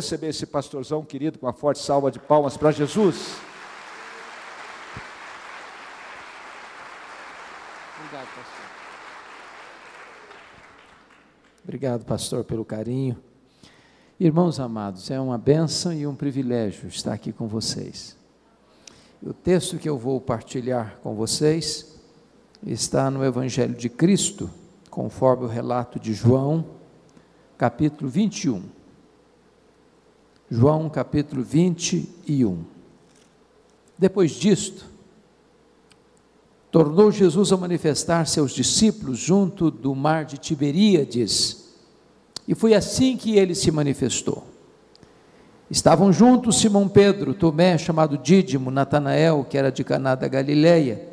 receber esse pastorzão querido com uma forte salva de palmas para Jesus. Obrigado, pastor. Obrigado, pastor, pelo carinho. Irmãos amados, é uma benção e um privilégio estar aqui com vocês. O texto que eu vou partilhar com vocês está no Evangelho de Cristo, conforme o relato de João, capítulo 21. João, capítulo 21. Depois disto, tornou Jesus a manifestar seus discípulos junto do mar de Tiberíades e foi assim que ele se manifestou. Estavam juntos Simão Pedro, Tomé, chamado Dídimo, Natanael, que era de Caná da Galileia,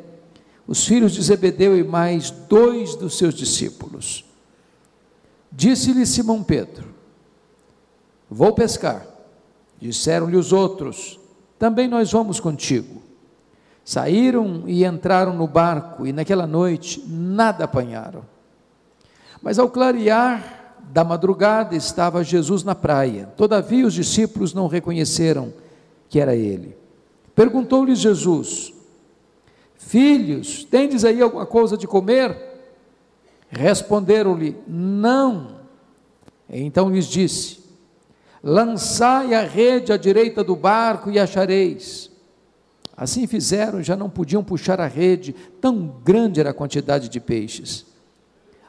os filhos de Zebedeu e mais dois dos seus discípulos. Disse-lhe Simão Pedro: Vou pescar. Disseram-lhe os outros: Também nós vamos contigo. Saíram e entraram no barco, e naquela noite nada apanharam. Mas ao clarear, da madrugada estava Jesus na praia. Todavia os discípulos não reconheceram que era ele. Perguntou-lhes Jesus: Filhos, tendes aí alguma coisa de comer? Responderam-lhe: Não. Então lhes disse: Lançai a rede à direita do barco e achareis. Assim fizeram, já não podiam puxar a rede, tão grande era a quantidade de peixes.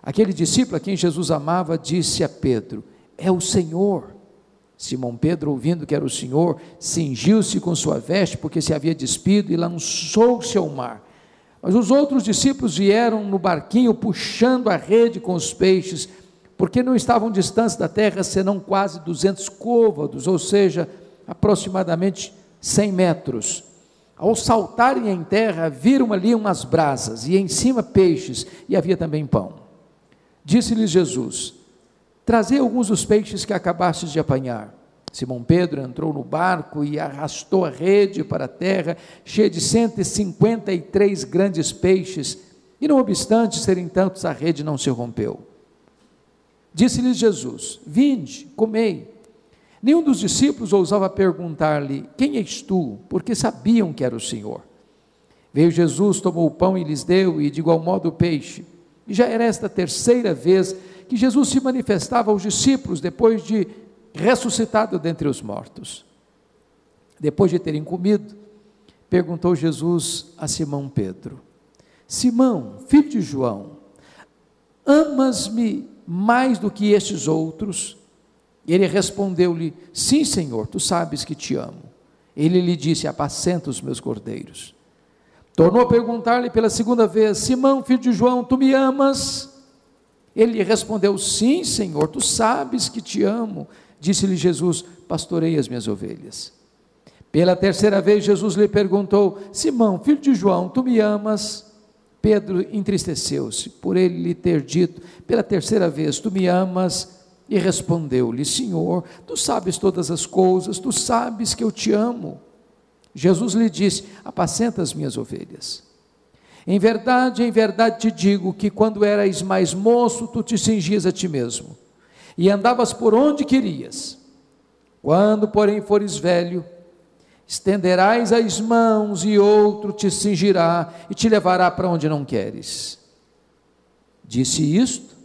Aquele discípulo a quem Jesus amava disse a Pedro: É o Senhor. Simão Pedro, ouvindo que era o Senhor, cingiu-se com sua veste, porque se havia despido, e lançou-se ao mar. Mas os outros discípulos vieram no barquinho, puxando a rede com os peixes, porque não estavam distantes da terra, senão quase 200 côvados, ou seja, aproximadamente 100 metros. Ao saltarem em terra, viram ali umas brasas, e em cima peixes, e havia também pão. Disse-lhes Jesus: Trazei alguns dos peixes que acabastes de apanhar. Simão Pedro entrou no barco e arrastou a rede para a terra, cheia de 153 grandes peixes, e não obstante serem tantos, a rede não se rompeu. Disse-lhes Jesus: Vinde, comei. Nenhum dos discípulos ousava perguntar-lhe: Quem és tu? Porque sabiam que era o Senhor. Veio Jesus, tomou o pão e lhes deu, e de igual modo o peixe. E já era esta terceira vez que Jesus se manifestava aos discípulos depois de ressuscitado dentre os mortos. Depois de terem comido, perguntou Jesus a Simão Pedro: Simão, filho de João, amas-me mais do que estes outros? Ele respondeu-lhe: Sim, Senhor, tu sabes que te amo. Ele lhe disse: Apacenta os meus cordeiros. Tornou a perguntar-lhe pela segunda vez: Simão, filho de João, tu me amas? Ele respondeu: Sim, Senhor, tu sabes que te amo. Disse-lhe Jesus: Pastorei as minhas ovelhas. Pela terceira vez, Jesus lhe perguntou: Simão, filho de João, tu me amas? Pedro entristeceu-se por ele lhe ter dito pela terceira vez: Tu me amas? E respondeu-lhe: Senhor, tu sabes todas as coisas, tu sabes que eu te amo. Jesus lhe disse: Apacenta as minhas ovelhas. Em verdade, em verdade te digo que quando eras mais moço, tu te cingias a ti mesmo e andavas por onde querias. Quando, porém, fores velho, estenderás as mãos e outro te cingirá e te levará para onde não queres. Disse isto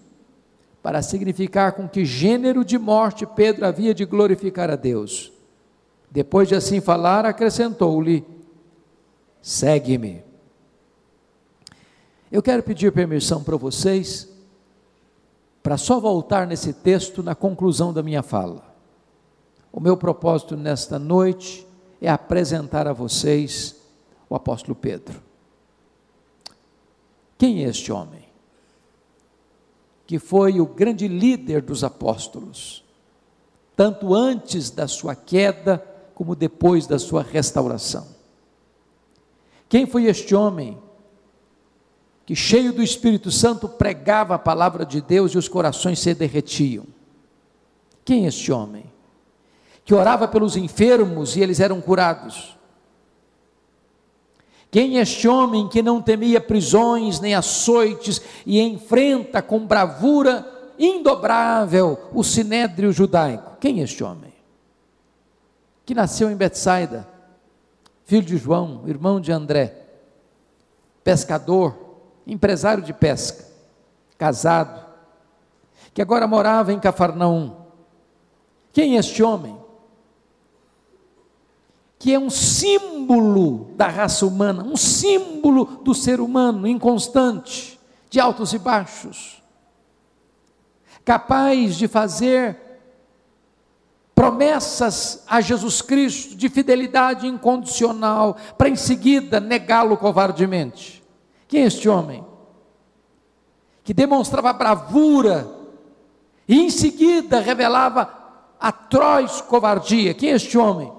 para significar com que gênero de morte Pedro havia de glorificar a Deus. Depois de assim falar, acrescentou-lhe: Segue-me. Eu quero pedir permissão para vocês, para só voltar nesse texto na conclusão da minha fala. O meu propósito nesta noite é apresentar a vocês o apóstolo Pedro. Quem é este homem? Que foi o grande líder dos apóstolos, tanto antes da sua queda, como depois da sua restauração. Quem foi este homem que, cheio do Espírito Santo, pregava a palavra de Deus e os corações se derretiam? Quem é este homem? Que orava pelos enfermos e eles eram curados. Quem é este homem que não temia prisões nem açoites e enfrenta com bravura indobrável o sinédrio judaico? Quem é este homem? que nasceu em Betsaida, filho de João, irmão de André, pescador, empresário de pesca, casado, que agora morava em Cafarnaum. Quem é este homem? Que é um símbolo da raça humana, um símbolo do ser humano inconstante, de altos e baixos, capaz de fazer promessas a Jesus Cristo de fidelidade incondicional, para em seguida negá-lo covardemente. Quem é este homem? Que demonstrava bravura e em seguida revelava atroz covardia. Quem é este homem?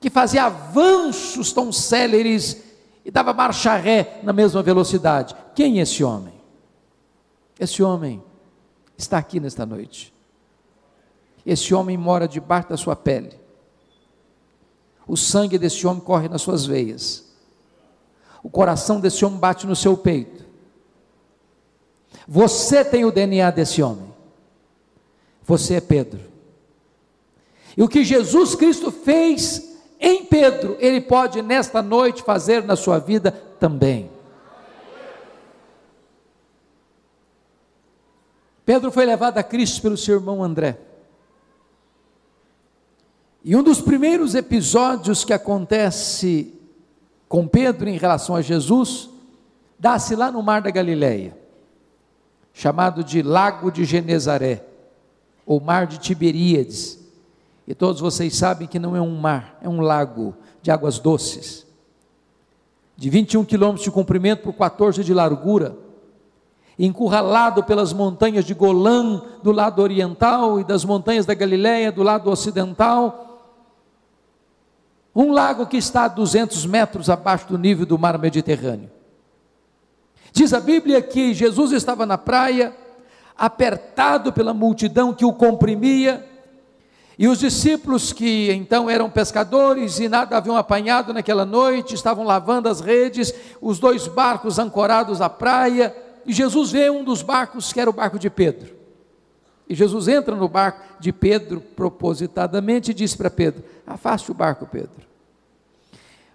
Que fazia avanços tão céleres e dava marcha ré na mesma velocidade. Quem é esse homem? Esse homem está aqui nesta noite. Esse homem mora debaixo da sua pele. O sangue desse homem corre nas suas veias. O coração desse homem bate no seu peito. Você tem o DNA desse homem. Você é Pedro. E o que Jesus Cristo fez em Pedro, Ele pode nesta noite fazer na sua vida também. Pedro foi levado a Cristo pelo seu irmão André. E um dos primeiros episódios que acontece com Pedro em relação a Jesus, dá-se lá no mar da Galileia, chamado de Lago de Genezaré, ou Mar de Tiberíades. E todos vocês sabem que não é um mar, é um lago de águas doces. De 21 quilômetros de comprimento por 14 de largura, encurralado pelas montanhas de Golã do lado oriental e das montanhas da Galileia do lado ocidental, um lago que está a 200 metros abaixo do nível do mar Mediterrâneo. Diz a Bíblia que Jesus estava na praia, apertado pela multidão que o comprimia, e os discípulos, que então eram pescadores e nada haviam apanhado naquela noite, estavam lavando as redes, os dois barcos ancorados à praia, e Jesus vê um dos barcos, que era o barco de Pedro. E Jesus entra no barco de Pedro propositadamente e diz para Pedro: Afaste o barco, Pedro.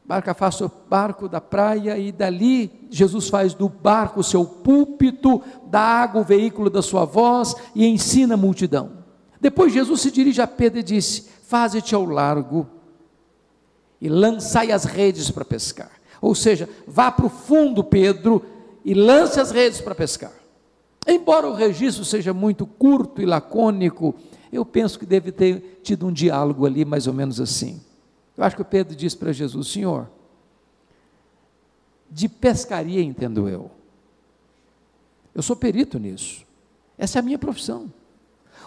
Barco afasta o barco da praia e dali Jesus faz do barco o seu púlpito, da água o veículo da sua voz e ensina a multidão. Depois Jesus se dirige a Pedro e disse: Faze-te ao largo e lançai as redes para pescar. Ou seja, vá para o fundo, Pedro, e lance as redes para pescar. Embora o registro seja muito curto e lacônico, eu penso que deve ter tido um diálogo ali, mais ou menos assim. Eu acho que o Pedro disse para Jesus: Senhor, de pescaria entendo eu. Eu sou perito nisso. Essa é a minha profissão.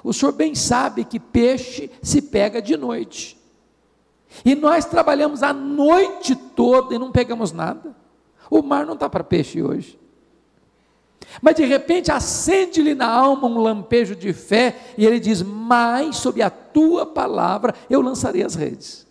O senhor bem sabe que peixe se pega de noite. E nós trabalhamos a noite toda e não pegamos nada. O mar não está para peixe hoje. Mas de repente acende-lhe na alma um lampejo de fé e ele diz: Mas sob a tua palavra eu lançarei as redes.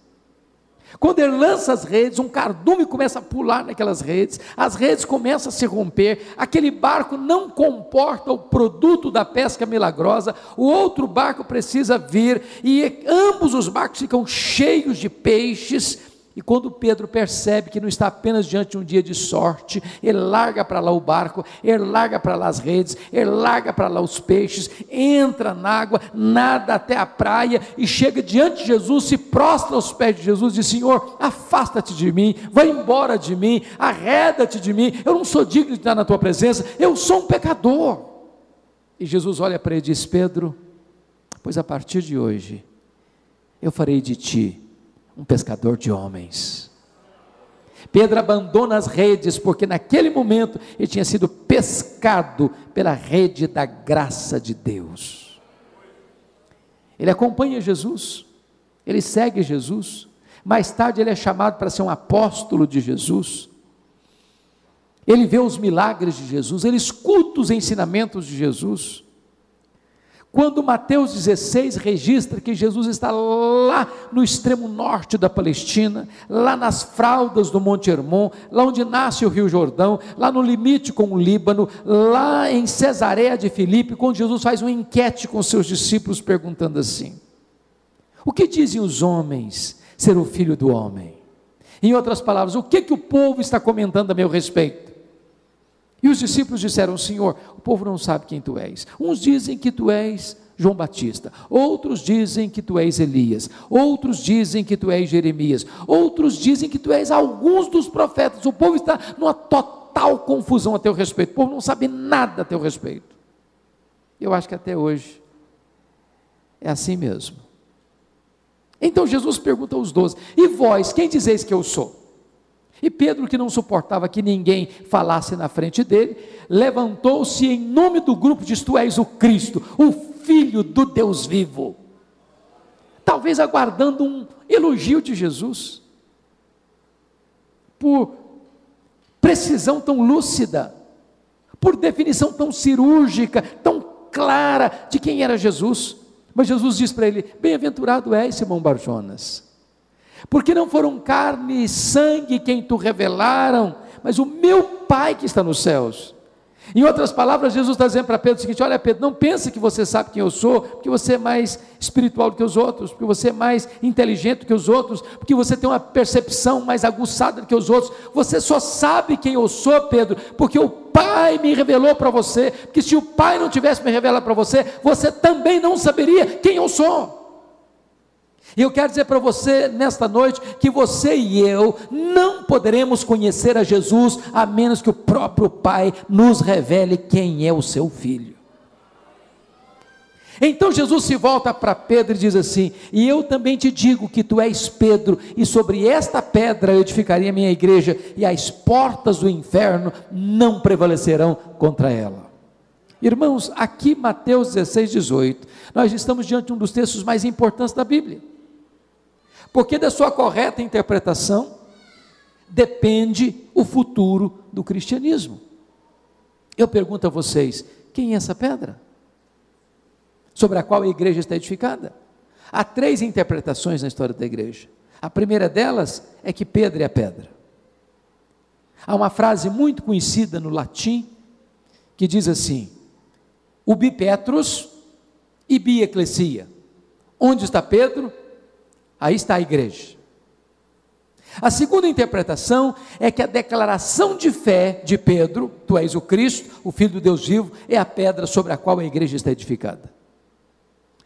Quando ele lança as redes, um cardume começa a pular naquelas redes, as redes começam a se romper, aquele barco não comporta o produto da pesca milagrosa, o outro barco precisa vir, e ambos os barcos ficam cheios de peixes, e quando Pedro percebe que não está apenas diante de um dia de sorte, ele larga para lá o barco, ele larga para lá as redes, ele larga para lá os peixes, entra na água, nada até a praia e chega diante de Jesus, se prostra aos pés de Jesus e diz: Senhor, afasta-te de mim, vai embora de mim, arreda-te de mim, eu não sou digno de estar na tua presença, eu sou um pecador. E Jesus olha para ele e diz: Pedro, pois a partir de hoje eu farei de ti um pescador de homens. Pedro abandona as redes, porque naquele momento ele tinha sido pescado pela rede da graça de Deus. Ele acompanha Jesus, ele segue Jesus. Mais tarde ele é chamado para ser um apóstolo de Jesus. Ele vê os milagres de Jesus, ele escuta os ensinamentos de Jesus. Quando Mateus 16 registra que Jesus está lá no extremo norte da Palestina, lá nas fraldas do Monte Hermon, lá onde nasce o Rio Jordão, lá no limite com o Líbano, lá em Cesareia de Filipe, quando Jesus faz uma enquete com seus discípulos perguntando assim: O que dizem os homens? ser o filho do homem. Em outras palavras, o que, que o povo está comentando a meu respeito? E os discípulos disseram: Senhor, o povo não sabe quem tu és. Uns dizem que tu és João Batista, outros dizem que tu és Elias, outros dizem que tu és Jeremias, outros dizem que tu és alguns dos profetas. O povo está numa total confusão a teu respeito. O povo não sabe nada a teu respeito. Eu acho que até hoje é assim mesmo. Então Jesus pergunta aos doze: E vós, quem dizeis que eu sou? E Pedro, que não suportava que ninguém falasse na frente dele, levantou-se em nome do grupo, diz: Tu és o Cristo, o Filho do Deus vivo. Talvez aguardando um elogio de Jesus, por precisão tão lúcida, por definição tão cirúrgica, tão clara de quem era Jesus. Mas Jesus diz para ele: Bem-aventurado és, Simão Barjonas porque não foram carne e sangue quem tu revelaram, mas o meu Pai que está nos céus. Em outras palavras, Jesus está dizendo para Pedro o seguinte: olha, Pedro, não pense que você sabe quem eu sou, porque você é mais espiritual do que os outros, porque você é mais inteligente do que os outros, porque você tem uma percepção mais aguçada do que os outros. Você só sabe quem eu sou, Pedro, porque o Pai me revelou para você. Porque se o Pai não tivesse me revelado para você, você também não saberia quem eu sou. E eu quero dizer para você nesta noite que você e eu não poderemos conhecer a Jesus a menos que o próprio Pai nos revele quem é o seu filho. Então Jesus se volta para Pedro e diz assim: E eu também te digo que tu és Pedro, e sobre esta pedra eu edificaria a minha igreja, e as portas do inferno não prevalecerão contra ela. Irmãos, aqui Mateus 16, 18, nós estamos diante de um dos textos mais importantes da Bíblia porque da sua correta interpretação depende o futuro do cristianismo. Eu pergunto a vocês: quem é essa pedra? Sobre a qual a igreja está edificada? Há três interpretações na história da igreja. A primeira delas é que Pedro é a pedra. Há uma frase muito conhecida no latim que diz assim: ubi Petrus ibi ecclesia. Onde está Pedro? Aí está a igreja. A segunda interpretação é que a declaração de fé de Pedro, tu és o Cristo, o Filho do Deus vivo, é a pedra sobre a qual a igreja está edificada.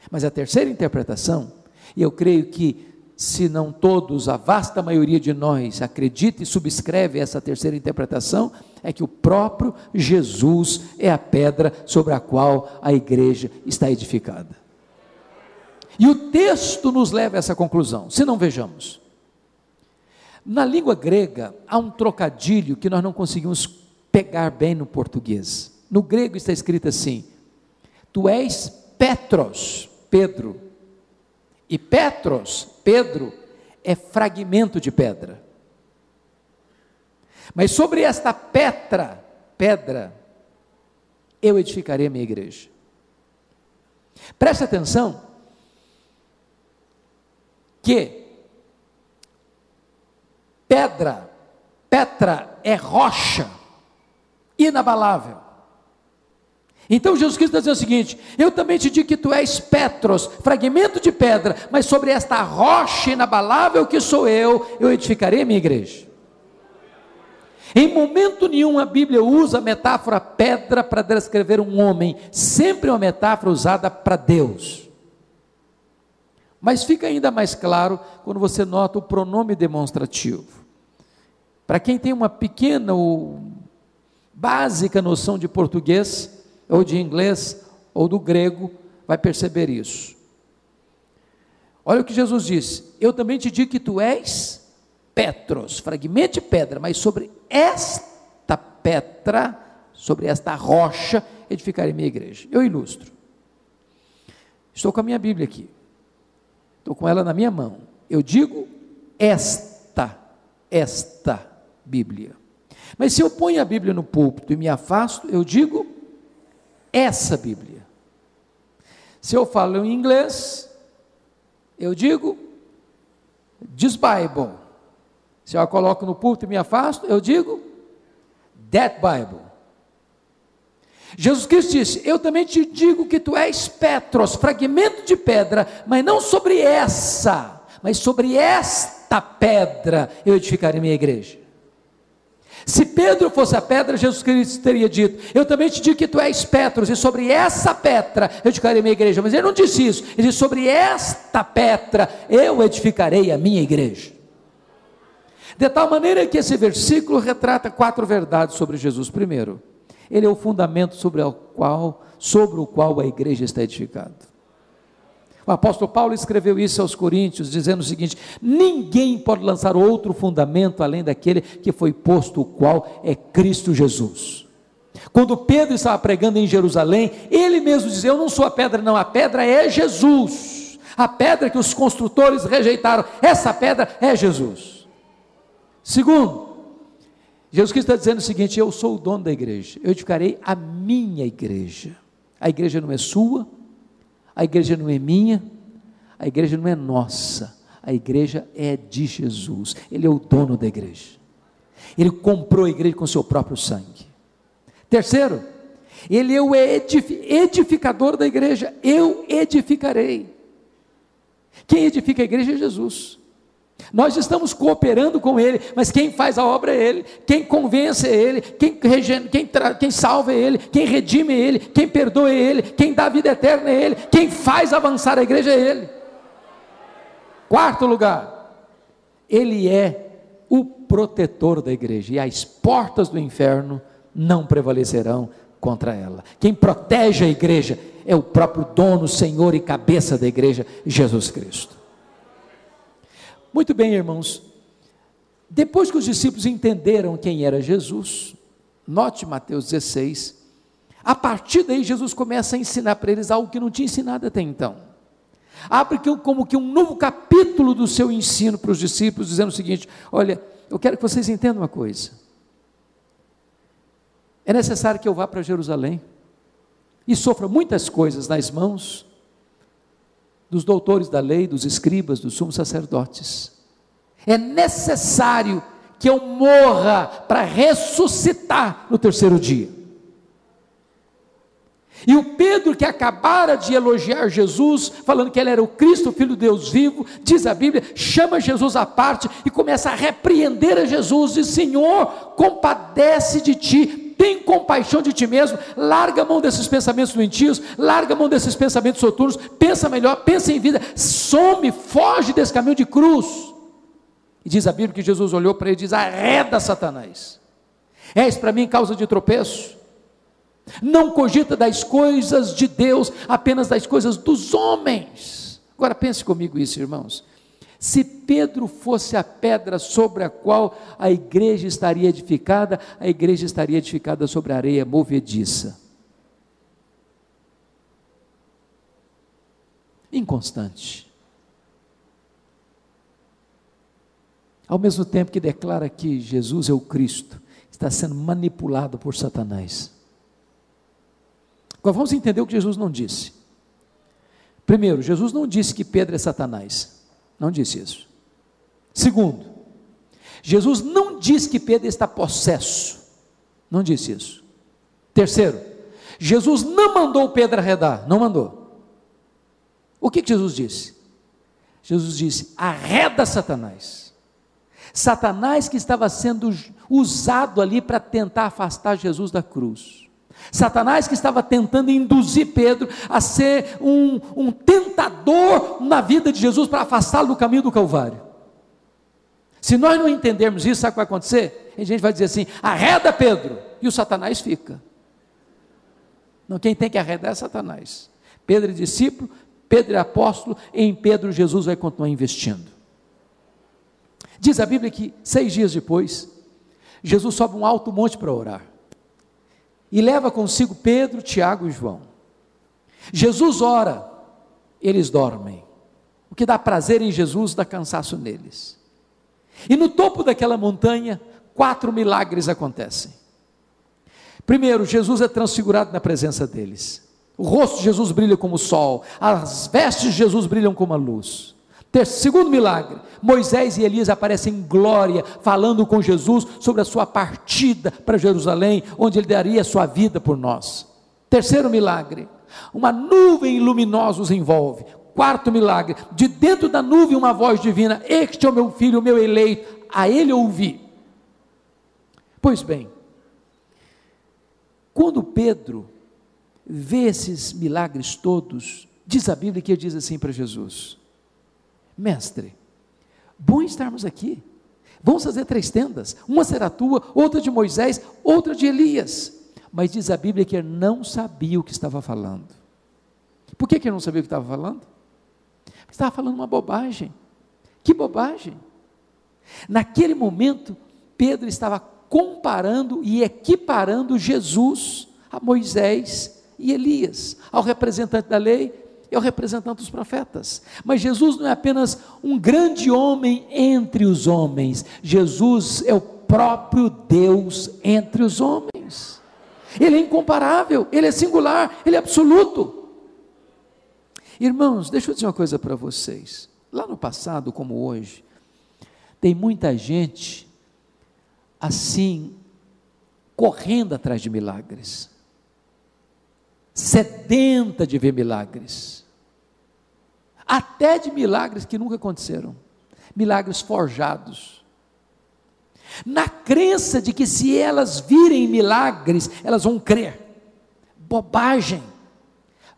Mas a terceira interpretação, e eu creio que, se não todos, a vasta maioria de nós acredita e subscreve essa terceira interpretação, é que o próprio Jesus é a pedra sobre a qual a igreja está edificada. E o texto nos leva a essa conclusão. Se não vejamos. Na língua grega há um trocadilho que nós não conseguimos pegar bem no português. No grego está escrito assim: Tu és Petros, Pedro. E Petros, Pedro, é fragmento de pedra. Mas sobre esta pedra, pedra, eu edificarei a minha igreja. Preste atenção que pedra, Petra é rocha, inabalável. Então Jesus Cristo está dizendo o seguinte: Eu também te digo que tu és Petros, fragmento de pedra, mas sobre esta rocha inabalável que sou eu, eu edificarei minha igreja. Em momento nenhum a Bíblia usa a metáfora pedra para descrever um homem, sempre uma metáfora usada para Deus. Mas fica ainda mais claro quando você nota o pronome demonstrativo. Para quem tem uma pequena ou básica noção de português, ou de inglês, ou do grego, vai perceber isso. Olha o que Jesus disse: Eu também te digo que tu és Petros, fragmento de pedra, mas sobre esta pedra, sobre esta rocha, edificarei minha igreja. Eu ilustro. Estou com a minha Bíblia aqui. Estou com ela na minha mão. Eu digo esta, esta Bíblia. Mas se eu ponho a Bíblia no púlpito e me afasto, eu digo essa Bíblia. Se eu falo em inglês, eu digo this Bible. Se eu a coloco no púlpito e me afasto, eu digo that Bible. Jesus Cristo disse: Eu também te digo que tu és Petros, fragmento de pedra, mas não sobre essa, mas sobre esta pedra eu edificarei minha igreja. Se Pedro fosse a pedra, Jesus Cristo teria dito: Eu também te digo que tu és Petros, e sobre essa pedra eu edificarei minha igreja. Mas ele não disse isso, ele disse: Sobre esta pedra eu edificarei a minha igreja. De tal maneira que esse versículo retrata quatro verdades sobre Jesus. Primeiro, ele é o fundamento sobre o qual, sobre o qual a igreja está edificada. O apóstolo Paulo escreveu isso aos Coríntios, dizendo o seguinte: ninguém pode lançar outro fundamento além daquele que foi posto, o qual é Cristo Jesus. Quando Pedro estava pregando em Jerusalém, ele mesmo dizia: Eu não sou a pedra, não, a pedra é Jesus. A pedra que os construtores rejeitaram, essa pedra é Jesus. Segundo, Jesus Cristo está dizendo o seguinte: Eu sou o dono da igreja, eu edificarei a minha igreja. A igreja não é sua, a igreja não é minha, a igreja não é nossa, a igreja é de Jesus. Ele é o dono da igreja. Ele comprou a igreja com seu próprio sangue. Terceiro, ele é o edificador da igreja. Eu edificarei. Quem edifica a igreja é Jesus. Nós estamos cooperando com Ele, mas quem faz a obra é Ele, quem convence é Ele, quem, quem, quem salva é Ele, quem redime é Ele, quem perdoa é Ele, quem dá vida eterna é Ele, quem faz avançar a igreja é Ele. Quarto lugar, Ele é o protetor da igreja, e as portas do inferno não prevalecerão contra ela. Quem protege a igreja é o próprio dono, Senhor e cabeça da igreja, Jesus Cristo. Muito bem, irmãos. Depois que os discípulos entenderam quem era Jesus, note Mateus 16, a partir daí Jesus começa a ensinar para eles algo que não tinha ensinado até então. Abre como que um novo capítulo do seu ensino para os discípulos, dizendo o seguinte: olha, eu quero que vocês entendam uma coisa. É necessário que eu vá para Jerusalém e sofra muitas coisas nas mãos dos doutores da lei, dos escribas, dos sumos sacerdotes. É necessário que eu morra para ressuscitar no terceiro dia. E o Pedro, que acabara de elogiar Jesus, falando que ele era o Cristo, filho de Deus vivo, diz a Bíblia, chama Jesus à parte e começa a repreender a Jesus, diz: Senhor, compadece de ti, tem compaixão de ti mesmo, larga a mão desses pensamentos doentios, larga a mão desses pensamentos soturnos, pensa melhor, pensa em vida, some, foge desse caminho de cruz. E diz a Bíblia que Jesus olhou para ele e diz: arreda Satanás, és para mim causa de tropeço. Não cogita das coisas de Deus, apenas das coisas dos homens. Agora pense comigo isso, irmãos. Se Pedro fosse a pedra sobre a qual a igreja estaria edificada, a igreja estaria edificada sobre a areia movediça. Inconstante. Ao mesmo tempo que declara que Jesus é o Cristo, está sendo manipulado por Satanás. Agora vamos entender o que Jesus não disse. Primeiro, Jesus não disse que Pedro é Satanás. Não disse isso. Segundo, Jesus não diz que Pedro está possesso. Não disse isso. Terceiro, Jesus não mandou Pedro arredar. Não mandou. O que, que Jesus disse? Jesus disse: arreda Satanás. Satanás que estava sendo usado ali para tentar afastar Jesus da cruz. Satanás que estava tentando induzir Pedro a ser um, um tentador na vida de Jesus para afastá-lo do caminho do Calvário. Se nós não entendermos isso, sabe o que vai acontecer? A gente vai dizer assim: arreda Pedro, e o Satanás fica. Não, quem tem que arredar é Satanás. Pedro é discípulo, Pedro é apóstolo, em Pedro Jesus vai continuar investindo. Diz a Bíblia que seis dias depois, Jesus sobe um alto monte para orar e leva consigo Pedro, Tiago e João. Jesus ora, eles dormem. O que dá prazer em Jesus dá cansaço neles. E no topo daquela montanha, quatro milagres acontecem. Primeiro, Jesus é transfigurado na presença deles. O rosto de Jesus brilha como o sol, as vestes de Jesus brilham como a luz. Segundo milagre, Moisés e Elias aparecem em glória, falando com Jesus sobre a sua partida para Jerusalém, onde ele daria a sua vida por nós. Terceiro milagre, uma nuvem luminosa os envolve. Quarto milagre, de dentro da nuvem uma voz divina: Este é o meu filho, o meu eleito, a ele ouvi. Pois bem, quando Pedro vê esses milagres todos, diz a Bíblia que ele diz assim para Jesus: Mestre, bom estarmos aqui. Vamos fazer três tendas: uma será tua, outra de Moisés, outra de Elias. Mas diz a Bíblia que ele não sabia o que estava falando. Por que, que ele não sabia o que estava falando? Porque estava falando uma bobagem. Que bobagem! Naquele momento, Pedro estava comparando e equiparando Jesus a Moisés e Elias, ao representante da lei e ao representante dos profetas. Mas Jesus não é apenas um grande homem entre os homens, Jesus é o próprio Deus entre os homens. Ele é incomparável, ele é singular, ele é absoluto. Irmãos, deixa eu dizer uma coisa para vocês. Lá no passado, como hoje, tem muita gente assim, correndo atrás de milagres, sedenta de ver milagres, até de milagres que nunca aconteceram, milagres forjados, na crença de que se elas virem milagres, elas vão crer. Bobagem,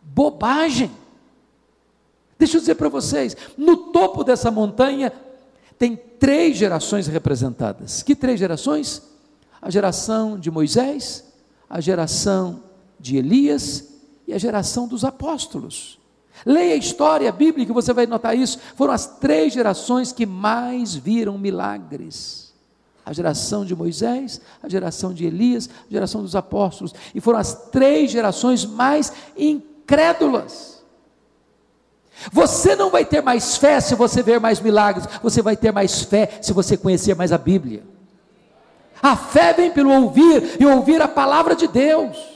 bobagem. Deixa eu dizer para vocês: no topo dessa montanha tem três gerações representadas. Que três gerações? A geração de Moisés, a geração de Elias e a geração dos apóstolos. Leia a história bíblica e você vai notar isso. Foram as três gerações que mais viram milagres. A geração de Moisés, a geração de Elias, a geração dos apóstolos. E foram as três gerações mais incrédulas. Você não vai ter mais fé se você ver mais milagres, você vai ter mais fé se você conhecer mais a Bíblia. A fé vem pelo ouvir e ouvir a palavra de Deus.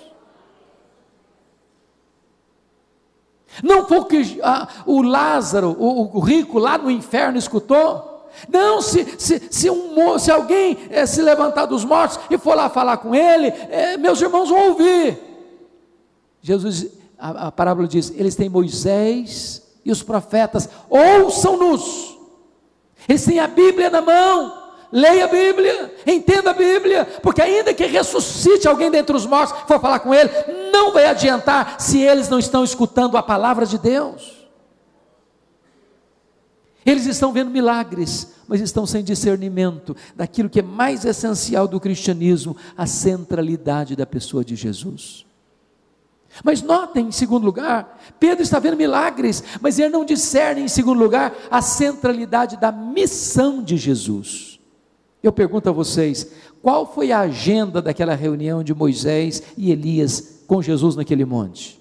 Não foi o que ah, o Lázaro, o, o, rico lá no inferno escutou? Não, se, se, se, um, se alguém é, se levantar dos mortos e for lá falar com ele, é, meus irmãos vão ouvir. Jesus, a, a parábola diz: eles têm Moisés e os profetas, ouçam-nos. Eles têm a Bíblia na mão, leia a Bíblia, entenda a Bíblia, porque ainda que ressuscite alguém dentre os mortos, for falar com ele, não vai adiantar se eles não estão escutando a palavra de Deus. Eles estão vendo milagres, mas estão sem discernimento daquilo que é mais essencial do cristianismo, a centralidade da pessoa de Jesus. Mas notem, em segundo lugar, Pedro está vendo milagres, mas ele não discerne, em segundo lugar, a centralidade da missão de Jesus. Eu pergunto a vocês: qual foi a agenda daquela reunião de Moisés e Elias com Jesus naquele monte?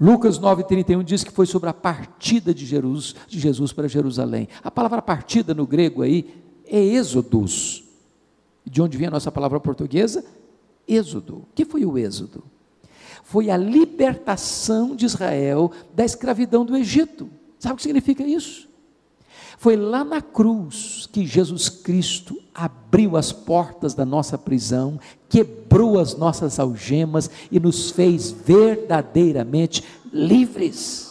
Lucas 9,31 diz que foi sobre a partida de Jesus, de Jesus para Jerusalém. A palavra partida no grego aí é êxodos. De onde vem a nossa palavra portuguesa? Êxodo. O que foi o êxodo? foi a libertação de Israel da escravidão do Egito. Sabe o que significa isso? Foi lá na cruz que Jesus Cristo abriu as portas da nossa prisão, quebrou as nossas algemas e nos fez verdadeiramente livres.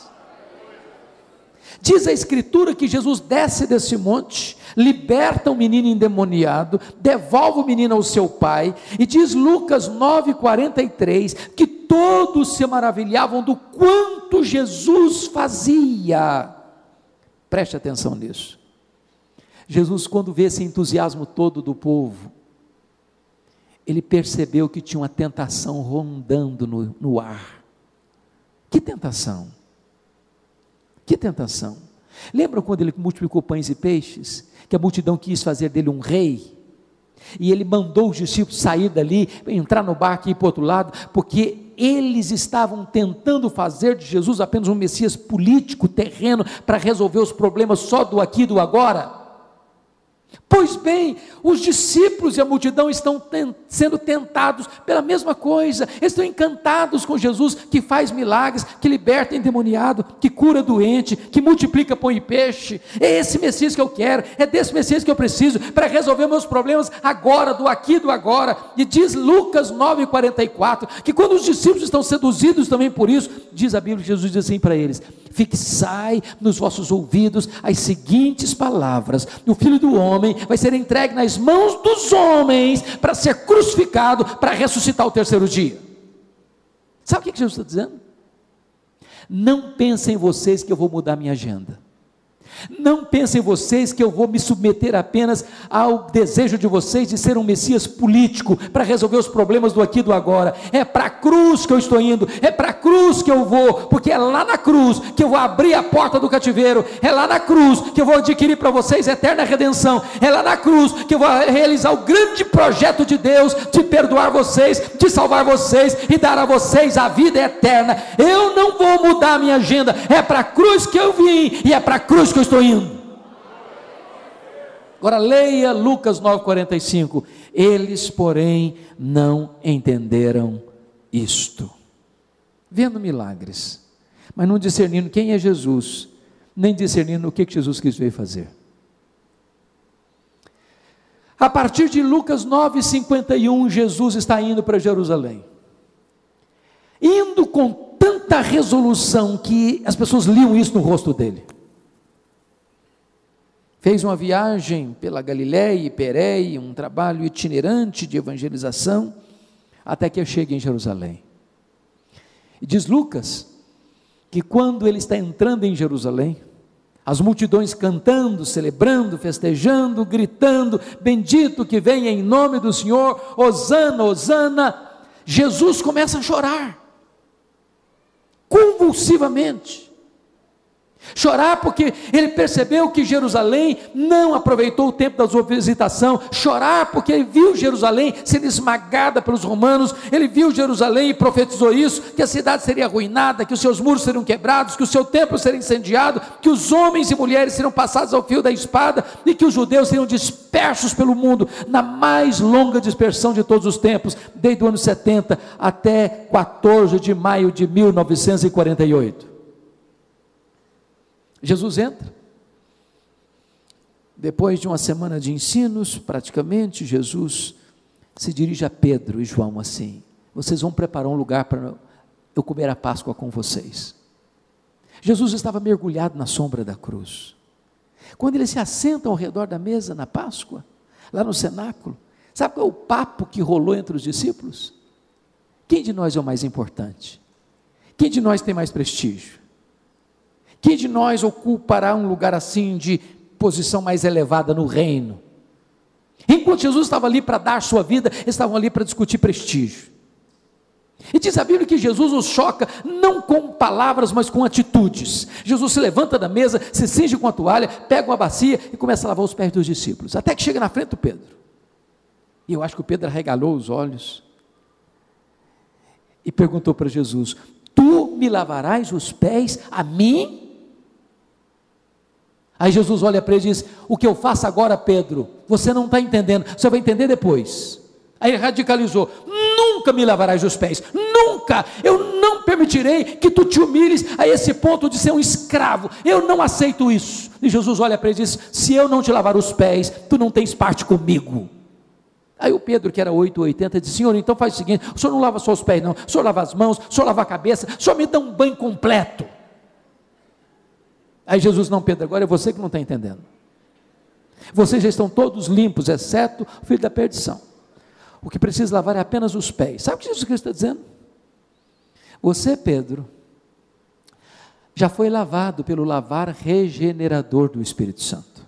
Diz a Escritura que Jesus desce desse monte, liberta o menino endemoniado, devolve o menino ao seu pai, e diz Lucas 9,43 que todos se maravilhavam do quanto Jesus fazia. Preste atenção nisso. Jesus, quando vê esse entusiasmo todo do povo, ele percebeu que tinha uma tentação rondando no, no ar. Que tentação? Que tentação! Lembram quando ele multiplicou pães e peixes? Que a multidão quis fazer dele um rei? E ele mandou os discípulos sair dali, entrar no barco e ir para o outro lado, porque eles estavam tentando fazer de Jesus apenas um Messias político, terreno, para resolver os problemas só do aqui e do agora. Pois bem, os discípulos e a multidão estão ten sendo tentados pela mesma coisa, estão encantados com Jesus que faz milagres, que liberta endemoniado, que cura doente, que multiplica pão e peixe. É esse Messias que eu quero, é desse Messias que eu preciso para resolver meus problemas agora, do aqui e do agora. E diz Lucas 9,44 que quando os discípulos estão seduzidos também por isso, diz a Bíblia, Jesus diz assim para eles: fixai nos vossos ouvidos as seguintes palavras: o filho do homem vai ser entregue nas mãos dos homens para ser crucificado, para ressuscitar o terceiro dia. Sabe o que Jesus está dizendo? Não pensem em vocês que eu vou mudar minha agenda. Não pensem vocês que eu vou me submeter apenas ao desejo de vocês de ser um Messias político para resolver os problemas do aqui e do agora. É para a cruz que eu estou indo, é para a cruz que eu vou, porque é lá na cruz que eu vou abrir a porta do cativeiro, é lá na cruz que eu vou adquirir para vocês eterna redenção, é lá na cruz que eu vou realizar o grande projeto de Deus de perdoar vocês, de salvar vocês e dar a vocês a vida eterna. Eu não vou mudar a minha agenda, é para a cruz que eu vim e é para a cruz que eu estou indo. Agora leia Lucas 9,45. Eles, porém, não entenderam isto. Vendo milagres, mas não discernindo quem é Jesus, nem discernindo o que, Jesus quis ver fazer. A partir de Lucas 9,51, Jesus está indo para Jerusalém. Indo com tanta resolução que as pessoas liam isso no rosto dele fez uma viagem pela Galiléia e Pérea, um trabalho itinerante de evangelização, até que chegue em Jerusalém. E diz Lucas que quando ele está entrando em Jerusalém, as multidões cantando, celebrando, festejando, gritando: Bendito que vem em nome do Senhor, Hosana, Hosana. Jesus começa a chorar, convulsivamente. Chorar porque ele percebeu que Jerusalém não aproveitou o tempo da sua visitação. Chorar porque ele viu Jerusalém sendo esmagada pelos romanos. Ele viu Jerusalém e profetizou isso: que a cidade seria arruinada, que os seus muros seriam quebrados, que o seu templo seria incendiado, que os homens e mulheres seriam passados ao fio da espada e que os judeus seriam dispersos pelo mundo na mais longa dispersão de todos os tempos, desde o ano 70 até 14 de maio de 1948. Jesus entra. Depois de uma semana de ensinos, praticamente, Jesus se dirige a Pedro e João assim: Vocês vão preparar um lugar para eu comer a Páscoa com vocês. Jesus estava mergulhado na sombra da cruz. Quando eles se assentam ao redor da mesa na Páscoa, lá no cenáculo, sabe qual é o papo que rolou entre os discípulos? Quem de nós é o mais importante? Quem de nós tem mais prestígio? Quem de nós ocupará um lugar assim de posição mais elevada no reino? Enquanto Jesus estava ali para dar sua vida, eles estavam ali para discutir prestígio. E diz a Bíblia que Jesus os choca não com palavras, mas com atitudes. Jesus se levanta da mesa, se cinge com a toalha, pega uma bacia e começa a lavar os pés dos discípulos, até que chega na frente do Pedro. E eu acho que o Pedro arregalou os olhos e perguntou para Jesus: Tu me lavarás os pés a mim? Aí Jesus olha para ele e diz: O que eu faço agora, Pedro, você não está entendendo, você vai entender depois. Aí ele radicalizou: Nunca me lavarás os pés, nunca, eu não permitirei que tu te humilhes a esse ponto de ser um escravo, eu não aceito isso. E Jesus olha para ele e diz: Se eu não te lavar os pés, tu não tens parte comigo. Aí o Pedro, que era 880, disse: Senhor, então faz o seguinte: o senhor não lava só os pés, não, o senhor lava as mãos, o senhor lava a cabeça, o senhor me dá um banho completo. Aí Jesus, não, Pedro, agora é você que não está entendendo. Vocês já estão todos limpos, exceto o filho da perdição. O que precisa lavar é apenas os pés. Sabe o que Jesus Cristo está dizendo? Você, Pedro, já foi lavado pelo lavar regenerador do Espírito Santo.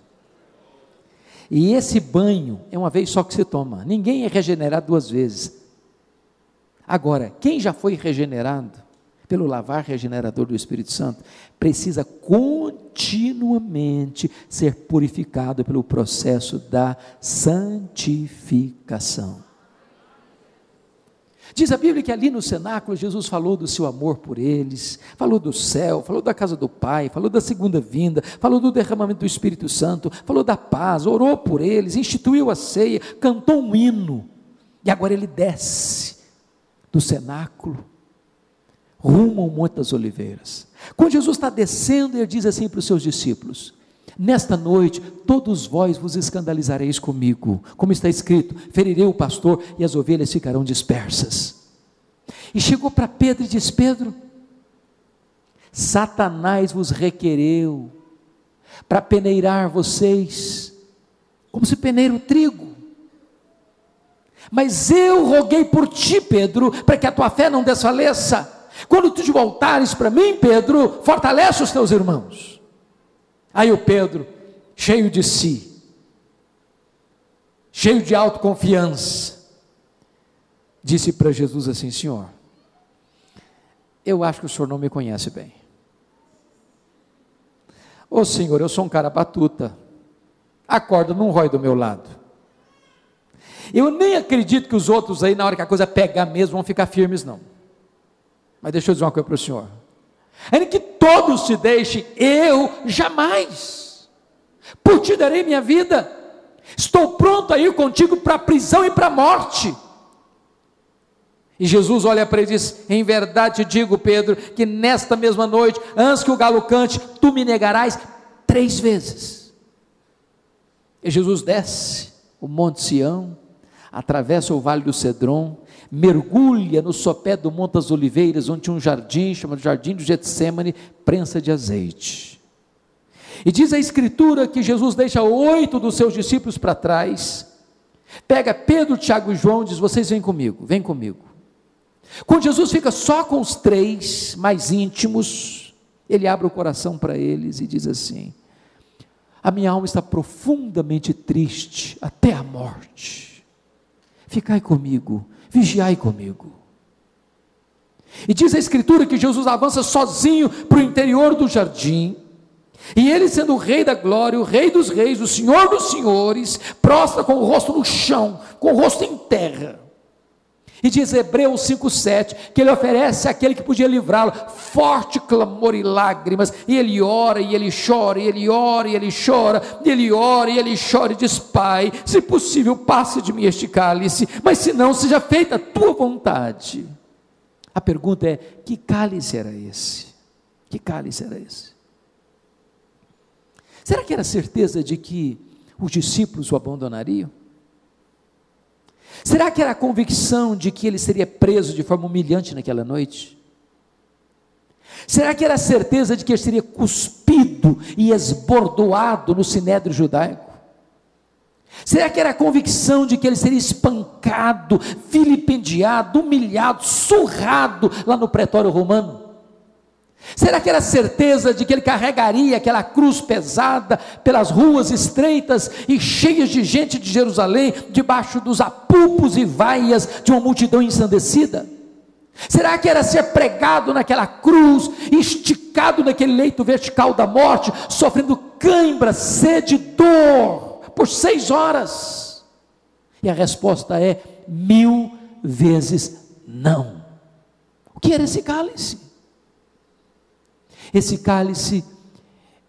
E esse banho é uma vez só que se toma. Ninguém é regenerado duas vezes. Agora, quem já foi regenerado, pelo lavar regenerador do Espírito Santo, precisa continuamente ser purificado pelo processo da santificação. Diz a Bíblia que ali no cenáculo Jesus falou do seu amor por eles, falou do céu, falou da casa do Pai, falou da segunda vinda, falou do derramamento do Espírito Santo, falou da paz, orou por eles, instituiu a ceia, cantou um hino. E agora ele desce do cenáculo rumo ao Monte das Oliveiras. Quando Jesus está descendo, ele diz assim para os seus discípulos: Nesta noite, todos vós vos escandalizareis comigo, como está escrito: ferirei o pastor e as ovelhas ficarão dispersas. E chegou para Pedro e disse: Pedro, Satanás vos requereu para peneirar vocês, como se peneira o trigo. Mas eu roguei por ti, Pedro, para que a tua fé não desfaleça. Quando tu te voltares para mim, Pedro, fortalece os teus irmãos. Aí o Pedro, cheio de si, cheio de autoconfiança, disse para Jesus assim: Senhor, eu acho que o senhor não me conhece bem. Ô Senhor, eu sou um cara batuta, a corda não rói do meu lado. Eu nem acredito que os outros aí, na hora que a coisa pegar mesmo, vão ficar firmes, não. Mas deixa eu dizer uma coisa para o senhor. Ainda que todos te deixem, eu jamais. Por ti darei minha vida. Estou pronto a ir contigo para a prisão e para a morte. E Jesus olha para ele e diz: Em verdade te digo, Pedro, que nesta mesma noite, antes que o galo cante, tu me negarás três vezes. E Jesus desce o Monte Sião, atravessa o Vale do Cedron, mergulha no sopé do Monte das Oliveiras, onde tinha um jardim chamado Jardim do Getsemane, prensa de azeite. E diz a Escritura que Jesus deixa oito dos seus discípulos para trás, pega Pedro, Tiago e João e diz: Vocês vêm comigo, vem comigo. Quando Jesus fica só com os três mais íntimos, ele abre o coração para eles e diz assim: A minha alma está profundamente triste até a morte. Ficai comigo vigiai comigo. E diz a Escritura que Jesus avança sozinho para o interior do jardim, e ele, sendo o Rei da glória, o Rei dos reis, o Senhor dos senhores, prostra com o rosto no chão, com o rosto em terra. E diz Hebreus 5,7 que ele oferece àquele que podia livrá-lo forte clamor e lágrimas, e ele ora e ele chora, e ele ora e ele chora, e ele ora e ele chora e diz: Pai, se possível, passe de mim este cálice, mas se não, seja feita a tua vontade. A pergunta é: que cálice era esse? Que cálice era esse? Será que era certeza de que os discípulos o abandonariam? Será que era a convicção de que ele seria preso de forma humilhante naquela noite? Será que era a certeza de que ele seria cuspido e esbordoado no sinédrio judaico? Será que era a convicção de que ele seria espancado, vilipendiado, humilhado, surrado lá no pretório romano? Será que era certeza de que ele carregaria aquela cruz pesada pelas ruas estreitas e cheias de gente de Jerusalém, debaixo dos apupos e vaias de uma multidão ensandecida? Será que era ser pregado naquela cruz, esticado naquele leito vertical da morte, sofrendo cãibra, sede, dor, por seis horas? E a resposta é mil vezes não. O que era esse cálice? Esse cálice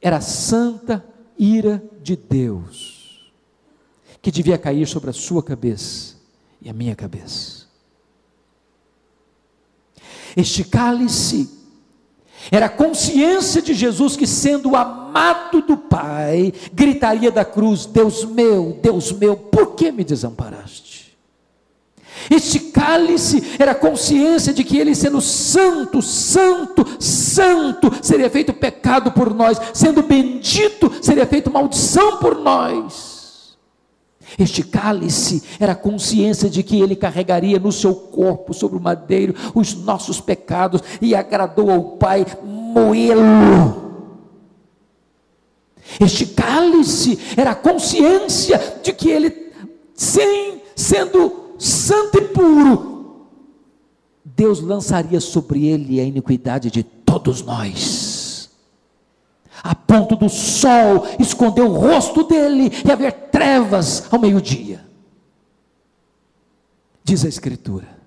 era a santa ira de Deus, que devia cair sobre a sua cabeça e a minha cabeça. Este cálice era a consciência de Jesus que, sendo amado do Pai, gritaria da cruz: Deus meu, Deus meu, por que me desamparaste? Este cálice era a consciência de que ele, sendo santo, santo, santo, seria feito pecado por nós, sendo bendito, seria feito maldição por nós. Este cálice era a consciência de que ele carregaria no seu corpo, sobre o madeiro, os nossos pecados, e agradou ao Pai moê-lo. Este cálice era a consciência de que ele, sem sendo santo e puro, Deus lançaria sobre ele a iniquidade de todos nós, a ponto do sol esconder o rosto dele e haver trevas ao meio-dia. Diz a Escritura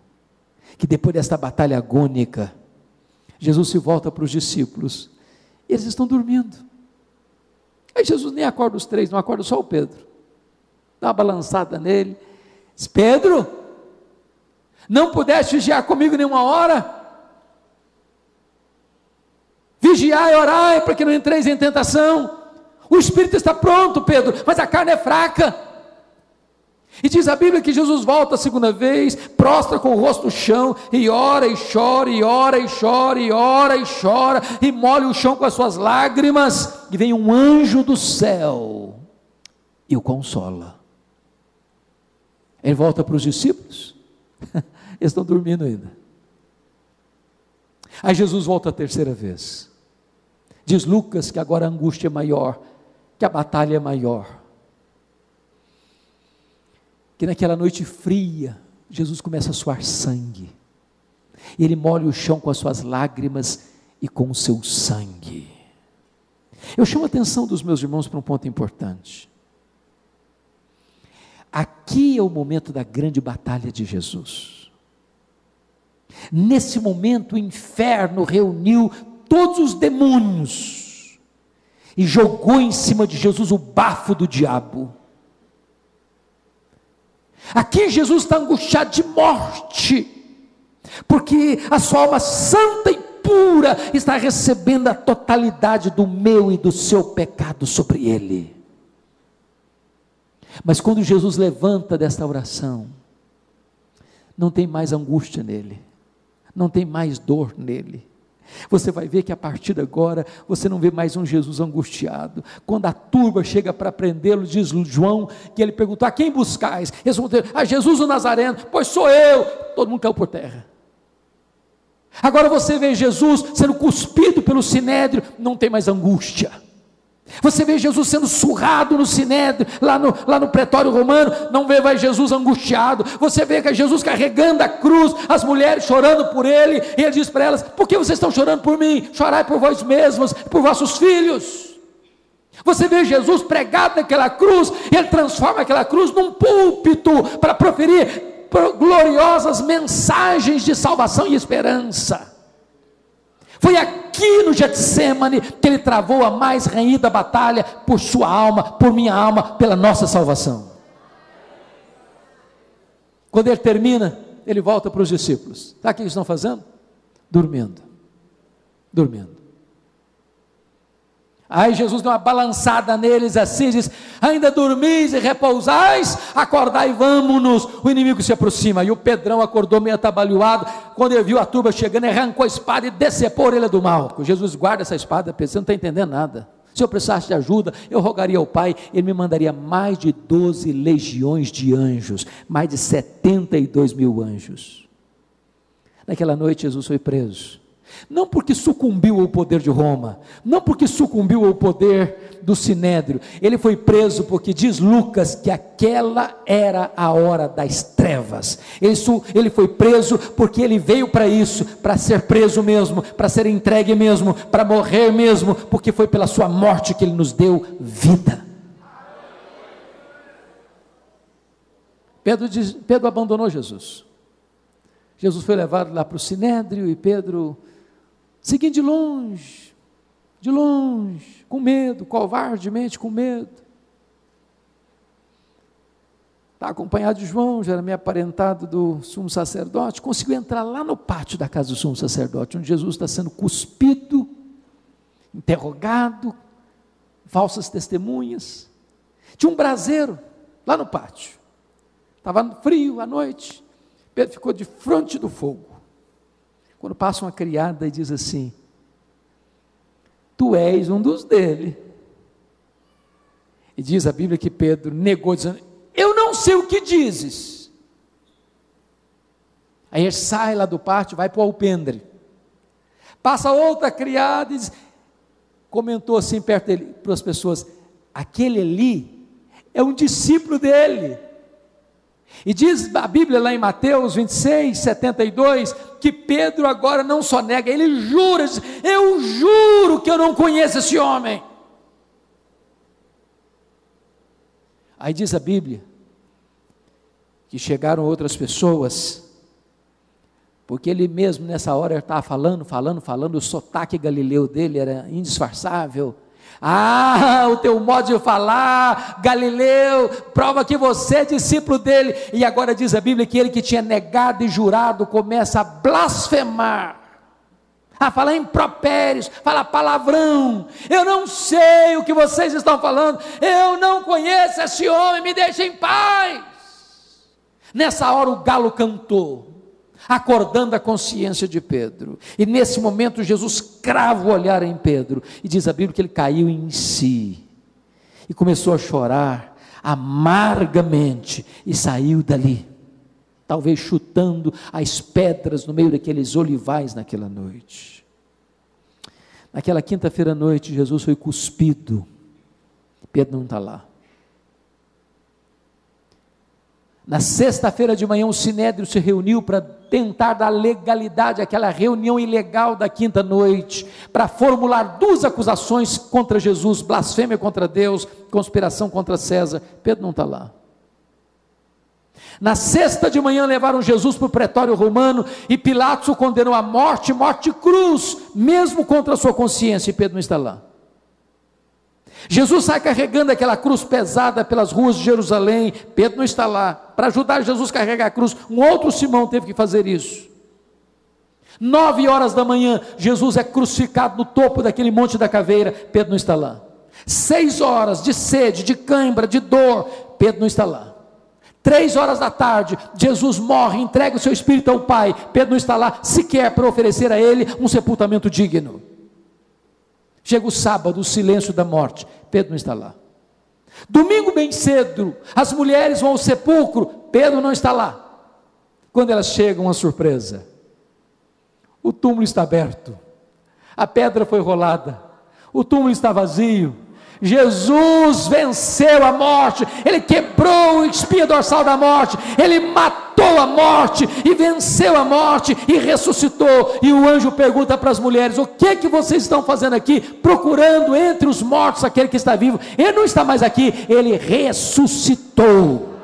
que depois desta batalha agônica, Jesus se volta para os discípulos, e eles estão dormindo. Aí Jesus nem acorda os três, não acorda só o Pedro. Dá uma balançada nele, Diz, Pedro, não pudeste vigiar comigo nenhuma hora? Vigiai e orai para que não entreis em tentação. O espírito está pronto, Pedro, mas a carne é fraca. E diz a Bíblia que Jesus volta a segunda vez, prostra com o rosto no chão, e ora e chora, e ora e chora, e ora e chora, e molha o chão com as suas lágrimas, e vem um anjo do céu e o consola. Ele volta para os discípulos, eles estão dormindo ainda. Aí Jesus volta a terceira vez. Diz Lucas que agora a angústia é maior, que a batalha é maior que naquela noite fria, Jesus começa a suar sangue. Ele molha o chão com as suas lágrimas e com o seu sangue. Eu chamo a atenção dos meus irmãos para um ponto importante. Aqui é o momento da grande batalha de Jesus. Nesse momento, o inferno reuniu todos os demônios e jogou em cima de Jesus o bafo do diabo. Aqui Jesus está angustiado de morte, porque a sua alma santa e pura está recebendo a totalidade do meu e do seu pecado sobre ele. Mas quando Jesus levanta desta oração, não tem mais angústia nele, não tem mais dor nele, você vai ver que a partir de agora você não vê mais um Jesus angustiado. Quando a turba chega para prendê-lo, diz João que ele perguntou: A quem buscais? Respondeu: A Jesus o Nazareno, pois sou eu. Todo mundo caiu por terra. Agora você vê Jesus sendo cuspido pelo sinédrio, não tem mais angústia. Você vê Jesus sendo surrado no sinédrio, lá no, lá no pretório romano, não vê mais Jesus angustiado. Você vê que é Jesus carregando a cruz, as mulheres chorando por ele, e ele diz para elas: Por que vocês estão chorando por mim? Chorai por vós mesmos, por vossos filhos. Você vê Jesus pregado naquela cruz, ele transforma aquela cruz num púlpito para proferir gloriosas mensagens de salvação e esperança. Foi aqui no Getsemane que ele travou a mais renhida batalha por sua alma, por minha alma, pela nossa salvação. Quando ele termina, ele volta para os discípulos. Sabe o que eles estão fazendo? Dormindo. Dormindo. Aí Jesus deu uma balançada neles assim, diz: Ainda dormis e repousais, acordai vamos-nos. O inimigo se aproxima. E o Pedrão acordou meio atabalhoado. Quando ele viu a turba chegando, arrancou a espada e decepou a orelha do mal. Jesus guarda essa espada, pensando, não está entendendo nada. Se eu precisasse de ajuda, eu rogaria ao Pai, Ele me mandaria mais de 12 legiões de anjos, mais de 72 mil anjos. Naquela noite, Jesus foi preso não porque sucumbiu ao poder de Roma, não porque sucumbiu ao poder do sinédrio, ele foi preso porque diz Lucas que aquela era a hora das trevas. Ele, ele foi preso porque ele veio para isso, para ser preso mesmo, para ser entregue mesmo, para morrer mesmo, porque foi pela sua morte que ele nos deu vida. Pedro, diz, Pedro abandonou Jesus. Jesus foi levado lá para o sinédrio e Pedro seguindo de longe, de longe, com medo, covardemente com medo. Está acompanhado de João, já era meio aparentado do sumo sacerdote, conseguiu entrar lá no pátio da casa do sumo sacerdote, onde Jesus está sendo cuspido, interrogado, falsas testemunhas. Tinha um braseiro lá no pátio. Estava frio à noite. Pedro ficou de frente do fogo. Quando passa uma criada e diz assim: Tu és um dos dele. E diz a Bíblia que Pedro negou, dizendo: Eu não sei o que dizes. Aí ele sai lá do pátio, vai para o alpendre. Passa outra criada e diz, comentou assim perto dele para as pessoas: aquele ali é um discípulo dele. E diz a Bíblia lá em Mateus 26, 72, que Pedro agora não só nega, ele jura, diz, eu juro que eu não conheço esse homem. Aí diz a Bíblia que chegaram outras pessoas, porque ele mesmo nessa hora estava falando, falando, falando, o sotaque galileu dele era indisfarçável. Ah, o teu modo de falar, Galileu, prova que você é discípulo dele. E agora diz a Bíblia que ele que tinha negado e jurado começa a blasfemar, a falar impropérios, falar palavrão. Eu não sei o que vocês estão falando, eu não conheço esse homem, me deixem em paz. Nessa hora o galo cantou, acordando a consciência de Pedro. E nesse momento Jesus crava o olhar em Pedro e diz a Bíblia que ele caiu em si e começou a chorar amargamente e saiu dali, talvez chutando as pedras no meio daqueles olivais naquela noite. Naquela quinta-feira à noite, Jesus foi cuspido. Pedro não está lá. Na sexta-feira de manhã, o Sinédrio se reuniu para tentar dar legalidade àquela reunião ilegal da quinta noite, para formular duas acusações contra Jesus: blasfêmia contra Deus, conspiração contra César. Pedro não está lá. Na sexta de manhã levaram Jesus para o pretório romano e Pilatos o condenou à morte, morte cruz, mesmo contra a sua consciência, e Pedro não está lá. Jesus sai carregando aquela cruz pesada pelas ruas de Jerusalém. Pedro não está lá. Para ajudar Jesus a carregar a cruz, um outro Simão teve que fazer isso. Nove horas da manhã, Jesus é crucificado no topo daquele monte da caveira. Pedro não está lá. Seis horas de sede, de cãibra, de dor. Pedro não está lá. Três horas da tarde, Jesus morre, entrega o seu espírito ao Pai. Pedro não está lá sequer para oferecer a ele um sepultamento digno. Chega o sábado, o silêncio da morte. Pedro não está lá. Domingo bem cedo, as mulheres vão ao sepulcro. Pedro não está lá. Quando elas chegam, uma surpresa. O túmulo está aberto. A pedra foi rolada. O túmulo está vazio. Jesus venceu a morte, ele quebrou o espinho dorsal da morte, ele matou a morte e venceu a morte e ressuscitou. E o anjo pergunta para as mulheres: O que que vocês estão fazendo aqui, procurando entre os mortos aquele que está vivo? Ele não está mais aqui, ele ressuscitou.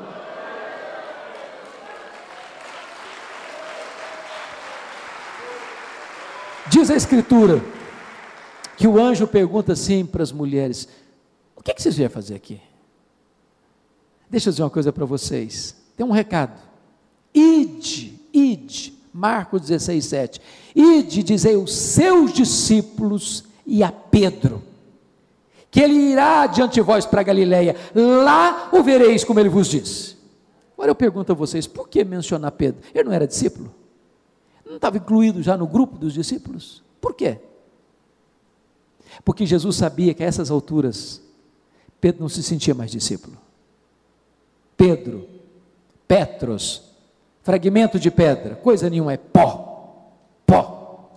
Diz a Escritura que o anjo pergunta assim para as mulheres: o que, é que vocês vieram fazer aqui? Deixa eu dizer uma coisa para vocês. Tem um recado. Ide, ide, Marcos 16, 7. Ide, dizei os seus discípulos e a Pedro, que ele irá diante de vós para Galiléia, lá o vereis, como ele vos disse. Agora eu pergunto a vocês, por que mencionar Pedro? Ele não era discípulo? Não estava incluído já no grupo dos discípulos? Por quê? Porque Jesus sabia que a essas alturas Pedro não se sentia mais discípulo. Pedro, Petros, fragmento de pedra, coisa nenhuma, é pó, pó.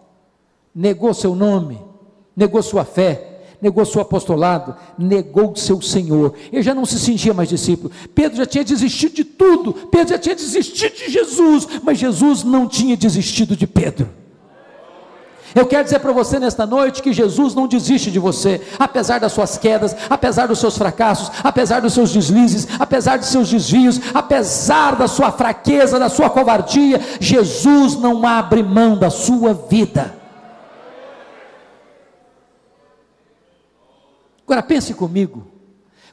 Negou seu nome, negou sua fé, negou seu apostolado, negou seu Senhor. Ele já não se sentia mais discípulo. Pedro já tinha desistido de tudo, Pedro já tinha desistido de Jesus, mas Jesus não tinha desistido de Pedro. Eu quero dizer para você nesta noite que Jesus não desiste de você, apesar das suas quedas, apesar dos seus fracassos, apesar dos seus deslizes, apesar dos seus desvios, apesar da sua fraqueza, da sua covardia, Jesus não abre mão da sua vida. Agora pense comigo,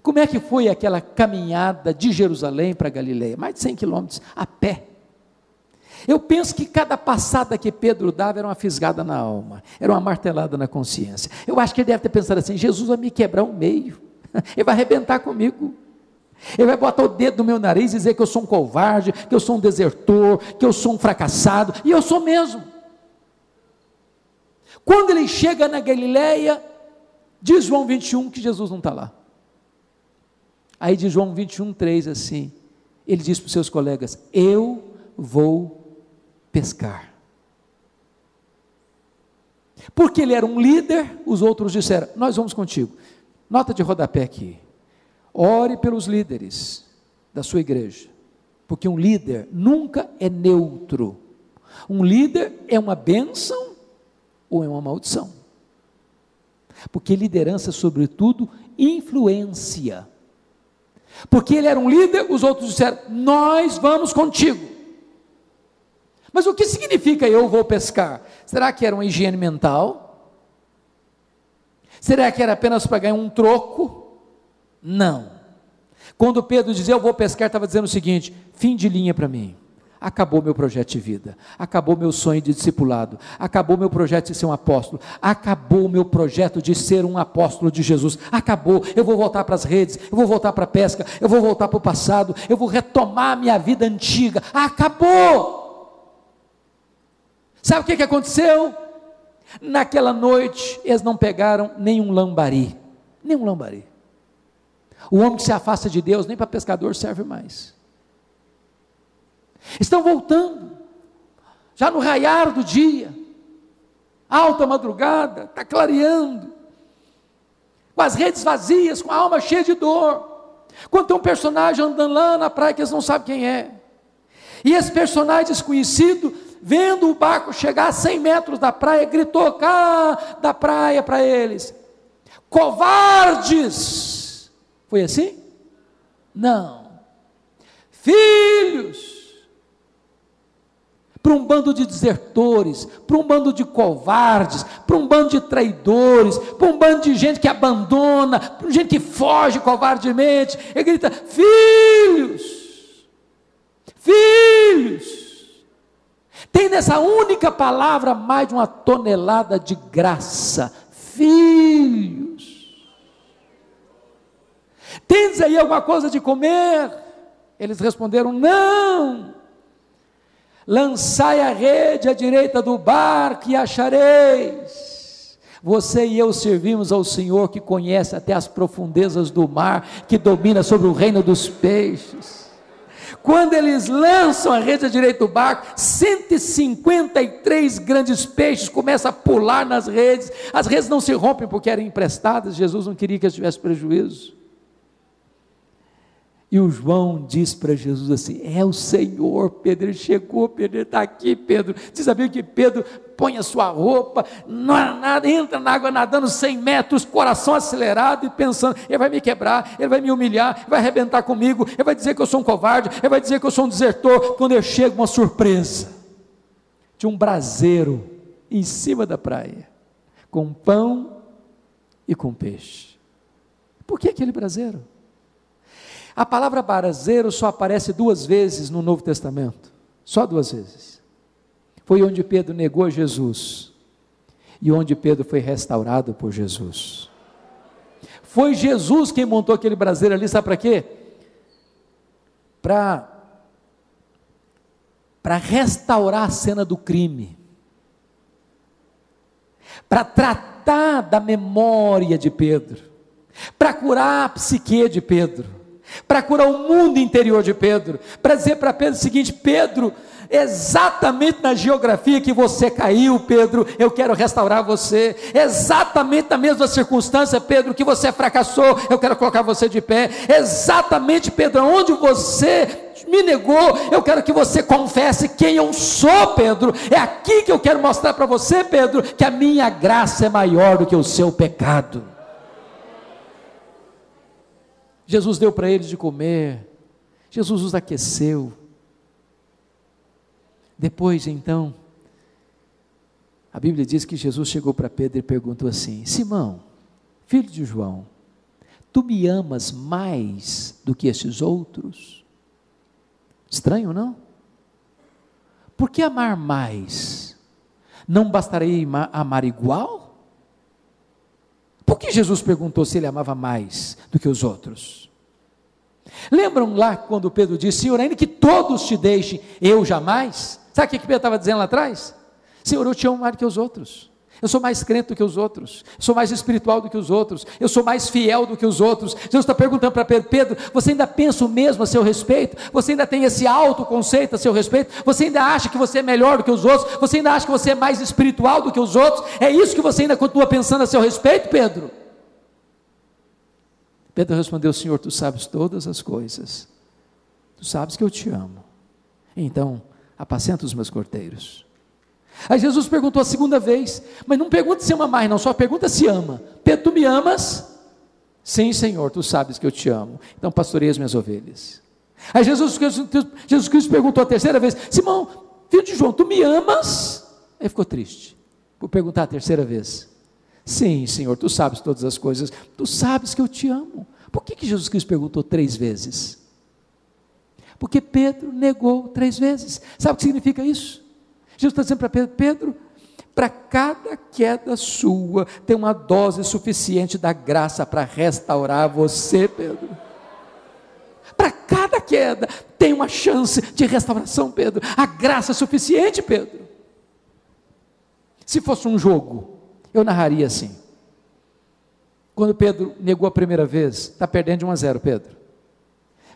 como é que foi aquela caminhada de Jerusalém para Galileia? Mais de 100 quilômetros a pé. Eu penso que cada passada que Pedro dava era uma fisgada na alma, era uma martelada na consciência. Eu acho que ele deve ter pensado assim: Jesus vai me quebrar um meio, ele vai arrebentar comigo. Ele vai botar o dedo no meu nariz e dizer que eu sou um covarde, que eu sou um desertor, que eu sou um fracassado, e eu sou mesmo. Quando ele chega na Galileia, diz João 21 que Jesus não está lá. Aí diz João 21, 3 assim: ele diz para os seus colegas: Eu vou pescar. Porque ele era um líder, os outros disseram: Nós vamos contigo. Nota de rodapé aqui. Ore pelos líderes da sua igreja. Porque um líder nunca é neutro. Um líder é uma bênção ou é uma maldição. Porque liderança, sobretudo, influencia. Porque ele era um líder, os outros disseram: Nós vamos contigo. Mas o que significa eu vou pescar? Será que era uma higiene mental? Será que era apenas para ganhar um troco? Não. Quando Pedro dizia eu vou pescar, estava dizendo o seguinte: fim de linha para mim. Acabou meu projeto de vida, acabou meu sonho de discipulado, acabou meu projeto de ser um apóstolo, acabou meu projeto de ser um apóstolo de Jesus, acabou. Eu vou voltar para as redes, eu vou voltar para a pesca, eu vou voltar para o passado, eu vou retomar minha vida antiga. Acabou. Sabe o que, que aconteceu? Naquela noite, eles não pegaram nenhum lambari, nenhum lambari. O homem que se afasta de Deus, nem para pescador serve mais. Estão voltando, já no raiar do dia, alta madrugada, está clareando, com as redes vazias, com a alma cheia de dor. Quando tem um personagem andando lá na praia que eles não sabem quem é, e esse personagem desconhecido, vendo o barco chegar a 100 metros da praia, gritou cá da praia para eles: covardes! Foi assim? Não. Filhos para um bando de desertores, para um bando de covardes, para um bando de traidores, para um bando de gente que abandona, para gente que foge covardemente. Ele grita: Filhos, filhos. Tem nessa única palavra mais de uma tonelada de graça. Filhos. Tens aí alguma coisa de comer? Eles responderam: Não. Lançai a rede à direita do barco e achareis. Você e eu servimos ao Senhor que conhece até as profundezas do mar, que domina sobre o reino dos peixes. Quando eles lançam a rede à direita do barco, 153 grandes peixes começam a pular nas redes. As redes não se rompem porque eram emprestadas, Jesus não queria que eles tivessem prejuízo. E o João diz para Jesus assim: É o Senhor, Pedro. Ele chegou, Pedro, ele está aqui, Pedro. Você sabia que Pedro põe a sua roupa, não há nada, entra na água nadando 100 metros, coração acelerado e pensando: Ele vai me quebrar, ele vai me humilhar, ele vai arrebentar comigo, ele vai dizer que eu sou um covarde, ele vai dizer que eu sou um desertor. Quando eu chego, uma surpresa de um braseiro em cima da praia, com pão e com peixe. Por que aquele braseiro? A palavra braseiro só aparece duas vezes no Novo Testamento, só duas vezes. Foi onde Pedro negou Jesus e onde Pedro foi restaurado por Jesus. Foi Jesus quem montou aquele braseiro ali, sabe para quê? Para para restaurar a cena do crime. Para tratar da memória de Pedro, para curar a psique de Pedro para curar o mundo interior de Pedro, para dizer para Pedro o seguinte: Pedro, exatamente na geografia que você caiu, Pedro, eu quero restaurar você, exatamente na mesma circunstância, Pedro, que você fracassou, eu quero colocar você de pé, exatamente, Pedro, onde você me negou, eu quero que você confesse quem eu sou, Pedro. É aqui que eu quero mostrar para você, Pedro, que a minha graça é maior do que o seu pecado. Jesus deu para eles de comer, Jesus os aqueceu. Depois, então, a Bíblia diz que Jesus chegou para Pedro e perguntou assim: Simão, filho de João, tu me amas mais do que esses outros? Estranho, não? Por que amar mais? Não bastaria amar igual? Que Jesus perguntou se ele amava mais do que os outros? Lembram lá quando Pedro disse: Senhor, ainda que todos te deixem, eu jamais? Sabe o que Pedro estava dizendo lá atrás? Senhor, eu te amo mais do que os outros. Eu sou mais crente do que os outros, eu sou mais espiritual do que os outros, eu sou mais fiel do que os outros. Jesus está perguntando para Pedro: Pedro, você ainda pensa o mesmo a seu respeito? Você ainda tem esse autoconceito a seu respeito? Você ainda acha que você é melhor do que os outros? Você ainda acha que você é mais espiritual do que os outros? É isso que você ainda continua pensando a seu respeito, Pedro? Pedro respondeu: Senhor, tu sabes todas as coisas, tu sabes que eu te amo. Então, apacenta os meus corteiros. Aí Jesus perguntou a segunda vez, mas não pergunta se ama mais, não, só pergunta se ama. Pedro, tu me amas? Sim, Senhor, tu sabes que eu te amo. Então pastorei as minhas ovelhas. Aí Jesus, Jesus Cristo perguntou a terceira vez: Simão, filho de João, tu me amas? Aí ficou triste por perguntar a terceira vez. Sim, Senhor, tu sabes todas as coisas, tu sabes que eu te amo. Por que, que Jesus Cristo perguntou três vezes? Porque Pedro negou três vezes. Sabe o que significa isso? Jesus está dizendo para Pedro: Pedro, para cada queda sua, tem uma dose suficiente da graça para restaurar você, Pedro. Para cada queda, tem uma chance de restauração, Pedro. A graça é suficiente, Pedro. Se fosse um jogo, eu narraria assim. Quando Pedro negou a primeira vez, está perdendo de 1 a 0, Pedro.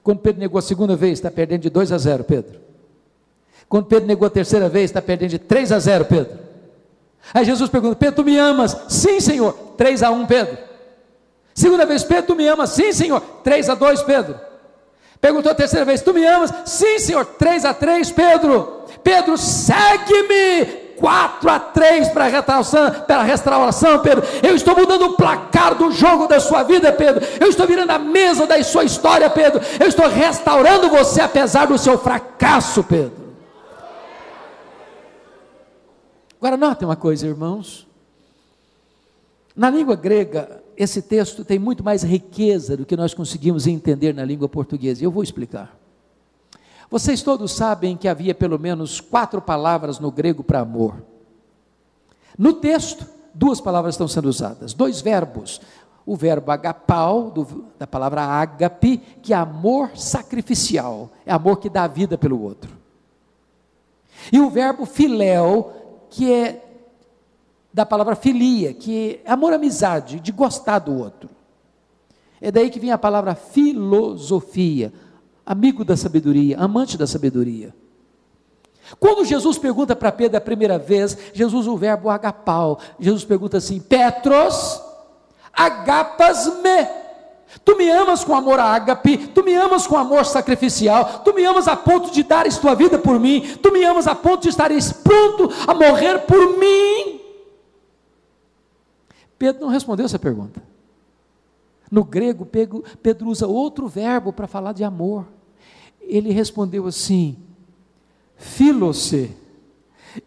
Quando Pedro negou a segunda vez, está perdendo de 2 a 0, Pedro. Quando Pedro negou a terceira vez, está perdendo de 3 a 0, Pedro. Aí Jesus pergunta: Pedro, tu me amas? Sim, Senhor. 3 a 1, Pedro. Segunda vez, Pedro, tu me amas? Sim, Senhor. 3 a 2, Pedro. Perguntou a terceira vez: Tu me amas? Sim, Senhor. 3 a 3, Pedro. Pedro, segue-me. 4 a 3 para a restauração, para a restauração, Pedro. Eu estou mudando o placar do jogo da sua vida, Pedro. Eu estou virando a mesa da sua história, Pedro. Eu estou restaurando você apesar do seu fracasso, Pedro. Agora notem uma coisa, irmãos. Na língua grega, esse texto tem muito mais riqueza do que nós conseguimos entender na língua portuguesa. Eu vou explicar. Vocês todos sabem que havia pelo menos quatro palavras no grego para amor. No texto, duas palavras estão sendo usadas, dois verbos. O verbo agapau, do, da palavra ágape, que é amor sacrificial, é amor que dá vida pelo outro. E o verbo filéu, que é da palavra filia, que é amor amizade, de gostar do outro. É daí que vem a palavra filosofia, amigo da sabedoria, amante da sabedoria. Quando Jesus pergunta para Pedro a primeira vez, Jesus usa o verbo agapau. Jesus pergunta assim: Petros, agapas-me. Tu me amas com amor ágape, tu me amas com amor sacrificial, tu me amas a ponto de dares tua vida por mim, tu me amas a ponto de estares pronto a morrer por mim. Pedro não respondeu essa pergunta. No grego, Pedro usa outro verbo para falar de amor ele respondeu assim: Filose,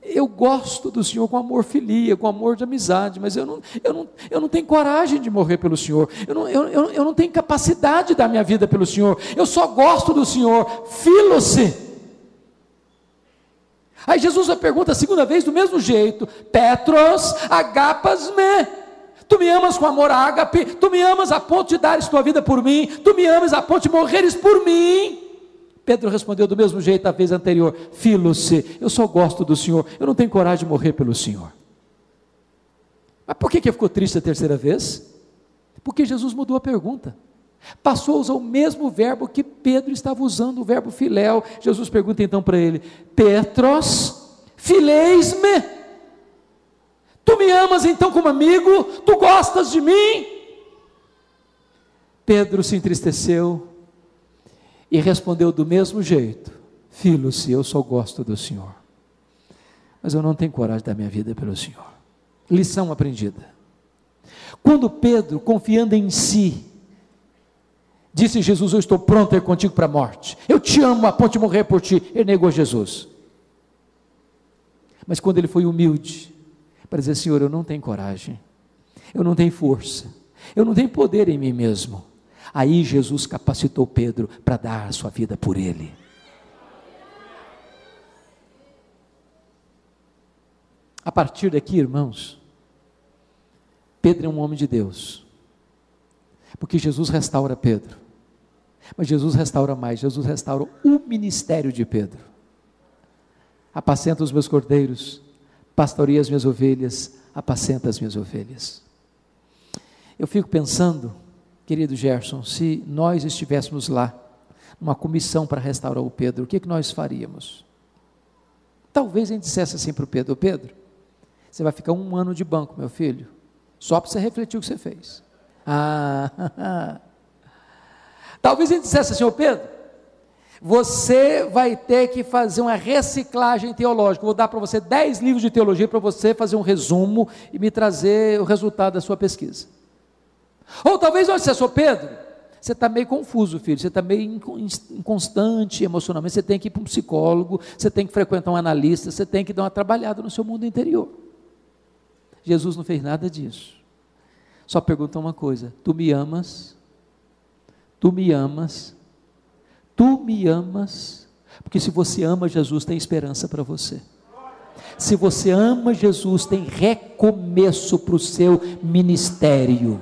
eu gosto do Senhor com amor filia, com amor de amizade, mas eu não, eu não, eu não tenho coragem de morrer pelo Senhor, eu não, eu, eu, eu não tenho capacidade de dar minha vida pelo Senhor, eu só gosto do Senhor, filose. Aí Jesus pergunta a segunda vez do mesmo jeito: Petros, agapas me. Tu me amas com amor ágape, tu me amas a ponto de dares tua vida por mim, tu me amas a ponto de morreres por mim. Pedro respondeu do mesmo jeito da vez anterior: Filo-se, eu só gosto do Senhor, eu não tenho coragem de morrer pelo Senhor. Mas por que, que ficou triste a terceira vez? Porque Jesus mudou a pergunta. Passou a usar o mesmo verbo que Pedro estava usando, o verbo filéu. Jesus pergunta então para ele: Petros, fileis-me. Tu me amas então como amigo? Tu gostas de mim? Pedro se entristeceu, e respondeu do mesmo jeito: Filho, se eu só gosto do Senhor, mas eu não tenho coragem da minha vida pelo Senhor. Lição aprendida. Quando Pedro, confiando em si, disse Jesus: Eu estou pronto a ir contigo para a morte, eu te amo a ponto de morrer por ti, ele negou Jesus. Mas quando ele foi humilde, para dizer: Senhor, eu não tenho coragem, eu não tenho força, eu não tenho poder em mim mesmo, Aí Jesus capacitou Pedro para dar a sua vida por ele. A partir daqui, irmãos, Pedro é um homem de Deus, porque Jesus restaura Pedro, mas Jesus restaura mais, Jesus restaura o ministério de Pedro. Apacenta os meus cordeiros, pastoreia as minhas ovelhas, apacenta as minhas ovelhas. Eu fico pensando, Querido Gerson, se nós estivéssemos lá, numa comissão para restaurar o Pedro, o que, que nós faríamos? Talvez a gente dissesse assim para o Pedro: Pedro, você vai ficar um ano de banco, meu filho, só para você refletir o que você fez. Ah, talvez a gente dissesse assim: Ô Pedro, você vai ter que fazer uma reciclagem teológica. Vou dar para você 10 livros de teologia para você fazer um resumo e me trazer o resultado da sua pesquisa. Ou talvez você sou Pedro, você está meio confuso, filho, você está meio inconstante emocionalmente, você tem que ir para um psicólogo, você tem que frequentar um analista, você tem que dar uma trabalhada no seu mundo interior. Jesus não fez nada disso. Só perguntou uma coisa: Tu me amas? Tu me amas? Tu me amas, porque se você ama Jesus, tem esperança para você. Se você ama Jesus, tem recomeço para o seu ministério.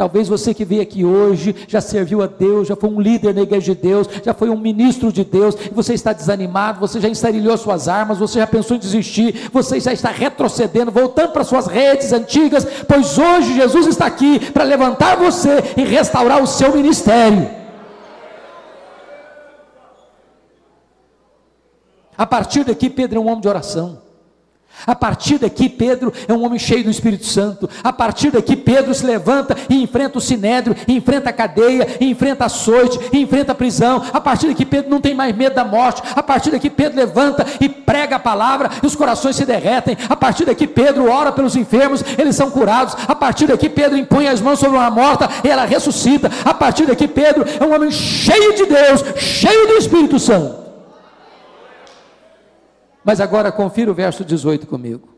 Talvez você que veio aqui hoje já serviu a Deus, já foi um líder na igreja de Deus, já foi um ministro de Deus, e você está desanimado, você já estarilhou suas armas, você já pensou em desistir, você já está retrocedendo, voltando para suas redes antigas, pois hoje Jesus está aqui para levantar você e restaurar o seu ministério. A partir daqui, Pedro é um homem de oração. A partir daqui, Pedro é um homem cheio do Espírito Santo. A partir daqui, Pedro se levanta e enfrenta o sinédrio, enfrenta a cadeia, enfrenta a açoite, enfrenta a prisão. A partir daqui, Pedro não tem mais medo da morte. A partir daqui, Pedro levanta e prega a palavra, e os corações se derretem. A partir daqui, Pedro ora pelos enfermos, eles são curados. A partir daqui, Pedro impõe as mãos sobre uma morta e ela ressuscita. A partir daqui, Pedro é um homem cheio de Deus, cheio do Espírito Santo. Mas agora confira o verso 18 comigo.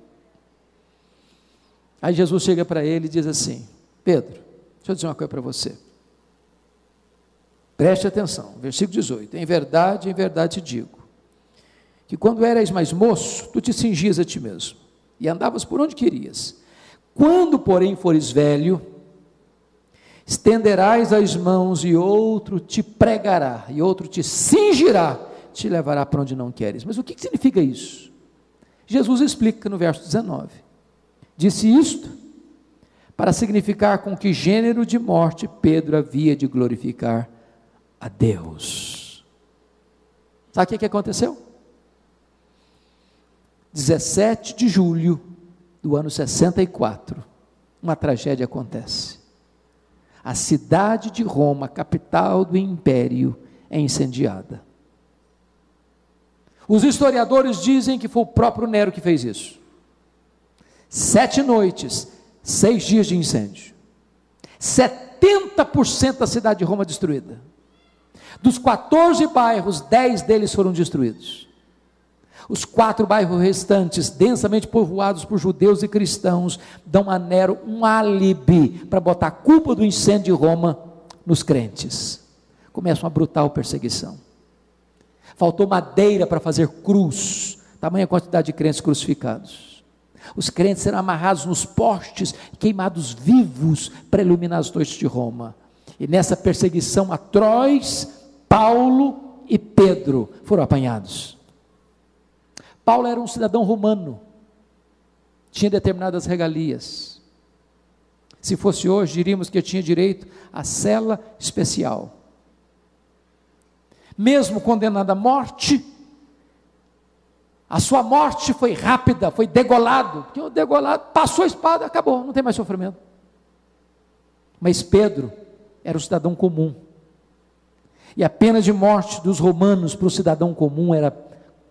Aí Jesus chega para ele e diz assim: Pedro, deixa eu dizer uma coisa para você. Preste atenção, versículo 18: Em verdade, em verdade te digo, que quando eras mais moço, tu te cingias a ti mesmo e andavas por onde querias. Quando, porém, fores velho, estenderás as mãos e outro te pregará, e outro te cingirá te levará para onde não queres. Mas o que significa isso? Jesus explica no verso 19: Disse isto para significar com que gênero de morte Pedro havia de glorificar a Deus. Sabe o que, aconteceu? 17 de julho do ano 64, uma tragédia acontece. A cidade de Roma, capital do império, é incendiada. Os historiadores dizem que foi o próprio Nero que fez isso. Sete noites, seis dias de incêndio. 70% da cidade de Roma destruída. Dos 14 bairros, 10 deles foram destruídos. Os quatro bairros restantes, densamente povoados por judeus e cristãos, dão a Nero um álibi para botar a culpa do incêndio de Roma nos crentes. Começa uma brutal perseguição faltou madeira para fazer cruz, tamanha quantidade de crentes crucificados. Os crentes serão amarrados nos postes, queimados vivos para iluminar as noites de Roma. E nessa perseguição atroz, Paulo e Pedro foram apanhados. Paulo era um cidadão romano, tinha determinadas regalias. Se fosse hoje, diríamos que tinha direito à cela especial mesmo condenado à morte, a sua morte foi rápida, foi degolado. Porque o degolado passou a espada, acabou, não tem mais sofrimento. Mas Pedro era um cidadão comum. E a pena de morte dos romanos para o cidadão comum era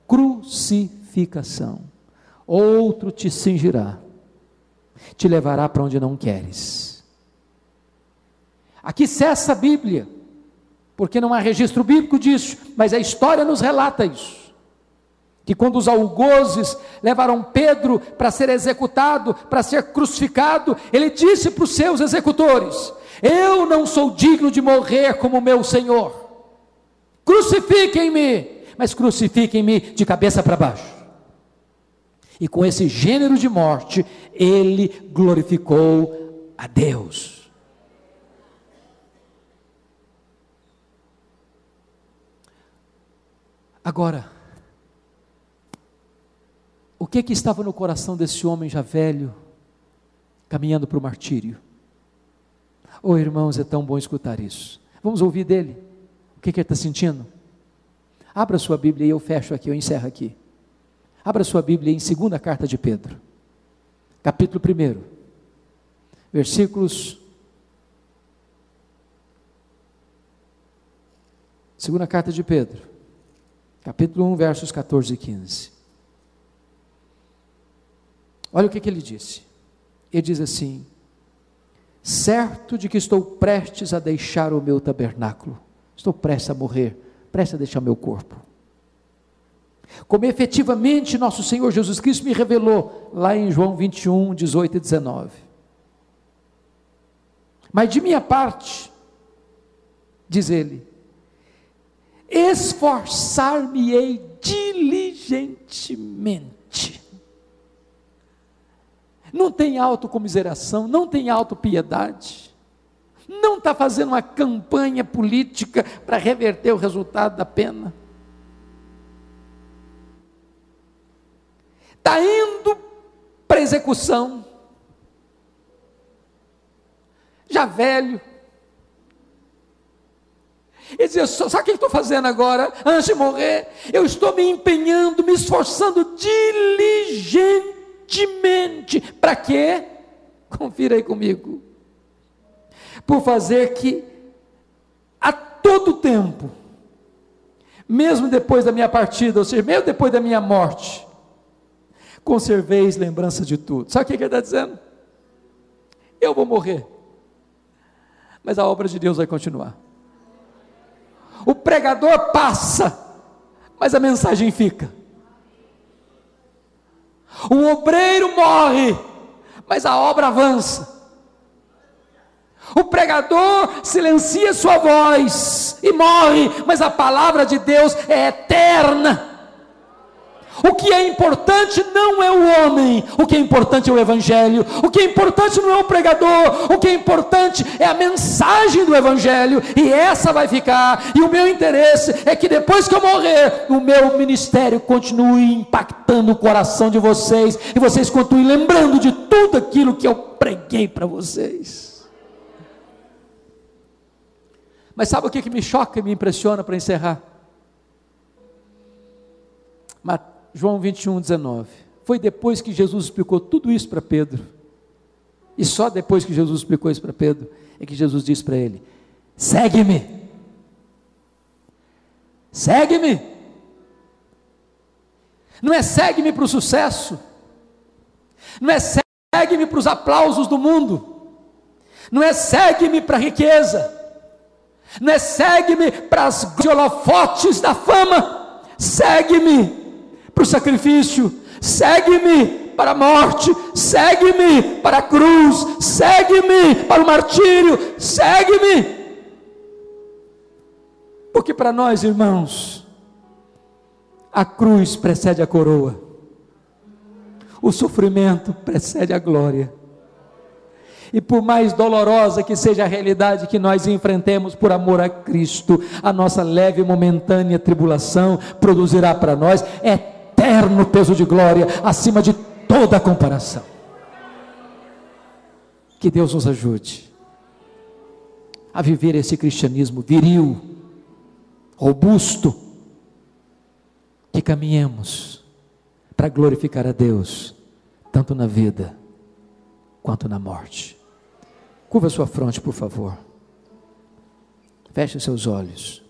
crucificação. Outro te cingirá, te levará para onde não queres. Aqui cessa a Bíblia porque não há registro bíblico disso, mas a história nos relata isso. Que quando os algozes levaram Pedro para ser executado, para ser crucificado, ele disse para os seus executores: Eu não sou digno de morrer como meu Senhor, crucifiquem-me, mas crucifiquem-me de cabeça para baixo. E com esse gênero de morte, ele glorificou a Deus. Agora, o que que estava no coração desse homem já velho, caminhando para o martírio? Oh, irmãos, é tão bom escutar isso. Vamos ouvir dele. O que, que ele está sentindo? Abra sua Bíblia e eu fecho aqui, eu encerro aqui. Abra sua Bíblia em segunda carta de Pedro, capítulo 1, versículos. Segunda carta de Pedro, capítulo 1, versos 14 e 15. Olha o que, que ele disse. Ele diz assim: Certo de que estou prestes a deixar o meu tabernáculo, estou prestes a morrer, prestes a deixar meu corpo. Como efetivamente nosso Senhor Jesus Cristo me revelou, lá em João 21, 18 e 19. Mas de minha parte, diz ele, esforçar-me-ei diligentemente. Não tem autocomiseração, não tem autopiedade, não está fazendo uma campanha política para reverter o resultado da pena. Está indo para execução, já velho, ele dizia: Sabe o que eu estou fazendo agora, antes de morrer? Eu estou me empenhando, me esforçando diligentemente. Para quê? Confira aí comigo. Por fazer que a todo tempo, mesmo depois da minha partida, ou seja, mesmo depois da minha morte, conserveis lembrança de tudo. Sabe o que ele está dizendo? Eu vou morrer, mas a obra de Deus vai continuar. O pregador passa, mas a mensagem fica. O obreiro morre, mas a obra avança. O pregador silencia sua voz e morre, mas a palavra de Deus é eterna. O que é importante não é o homem, o que é importante é o Evangelho, o que é importante não é o pregador, o que é importante é a mensagem do Evangelho, e essa vai ficar. E o meu interesse é que depois que eu morrer, o meu ministério continue impactando o coração de vocês, e vocês continuem lembrando de tudo aquilo que eu preguei para vocês. Mas sabe o que, que me choca e me impressiona para encerrar? João 21, 19. Foi depois que Jesus explicou tudo isso para Pedro. E só depois que Jesus explicou isso para Pedro, é que Jesus disse para ele: segue-me. Segue-me. Não é segue-me para o sucesso. Não é segue-me para os aplausos do mundo. Não é segue-me para a riqueza. Não é segue-me para as holofotes da fama. Segue-me para o sacrifício, segue-me para a morte, segue-me para a cruz, segue-me para o martírio, segue-me. Porque para nós, irmãos, a cruz precede a coroa, o sofrimento precede a glória. E por mais dolorosa que seja a realidade que nós enfrentemos por amor a Cristo, a nossa leve e momentânea tribulação produzirá para nós é eterno peso de glória, acima de toda comparação. Que Deus nos ajude a viver esse cristianismo viril, robusto, que caminhemos para glorificar a Deus, tanto na vida quanto na morte. Curva sua fronte, por favor. Feche seus olhos.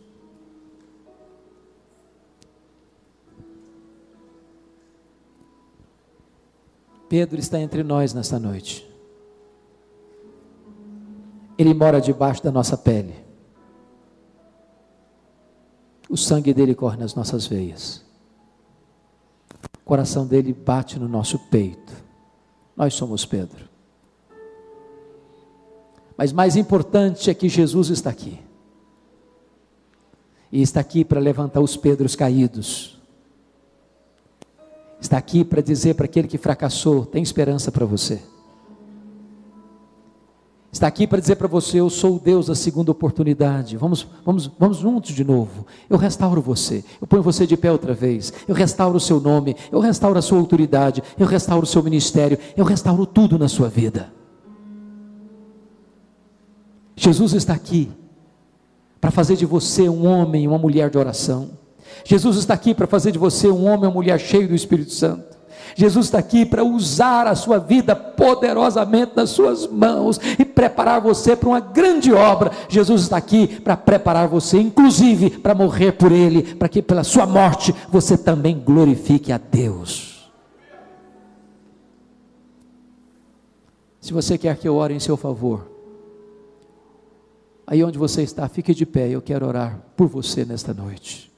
Pedro está entre nós nesta noite. Ele mora debaixo da nossa pele. O sangue dele corre nas nossas veias. O coração dele bate no nosso peito. Nós somos Pedro. Mas mais importante é que Jesus está aqui. E está aqui para levantar os Pedros caídos está aqui para dizer para aquele que fracassou: tem esperança para você. Está aqui para dizer para você: eu sou o Deus da segunda oportunidade. Vamos, vamos, vamos juntos de novo. Eu restauro você. Eu ponho você de pé outra vez. Eu restauro o seu nome. Eu restauro a sua autoridade. Eu restauro o seu ministério. Eu restauro tudo na sua vida. Jesus está aqui para fazer de você um homem, uma mulher de oração. Jesus está aqui para fazer de você um homem ou mulher cheio do Espírito Santo. Jesus está aqui para usar a sua vida poderosamente nas suas mãos e preparar você para uma grande obra. Jesus está aqui para preparar você, inclusive para morrer por Ele, para que pela sua morte você também glorifique a Deus. Se você quer que eu ore em seu favor, aí onde você está, fique de pé, eu quero orar por você nesta noite.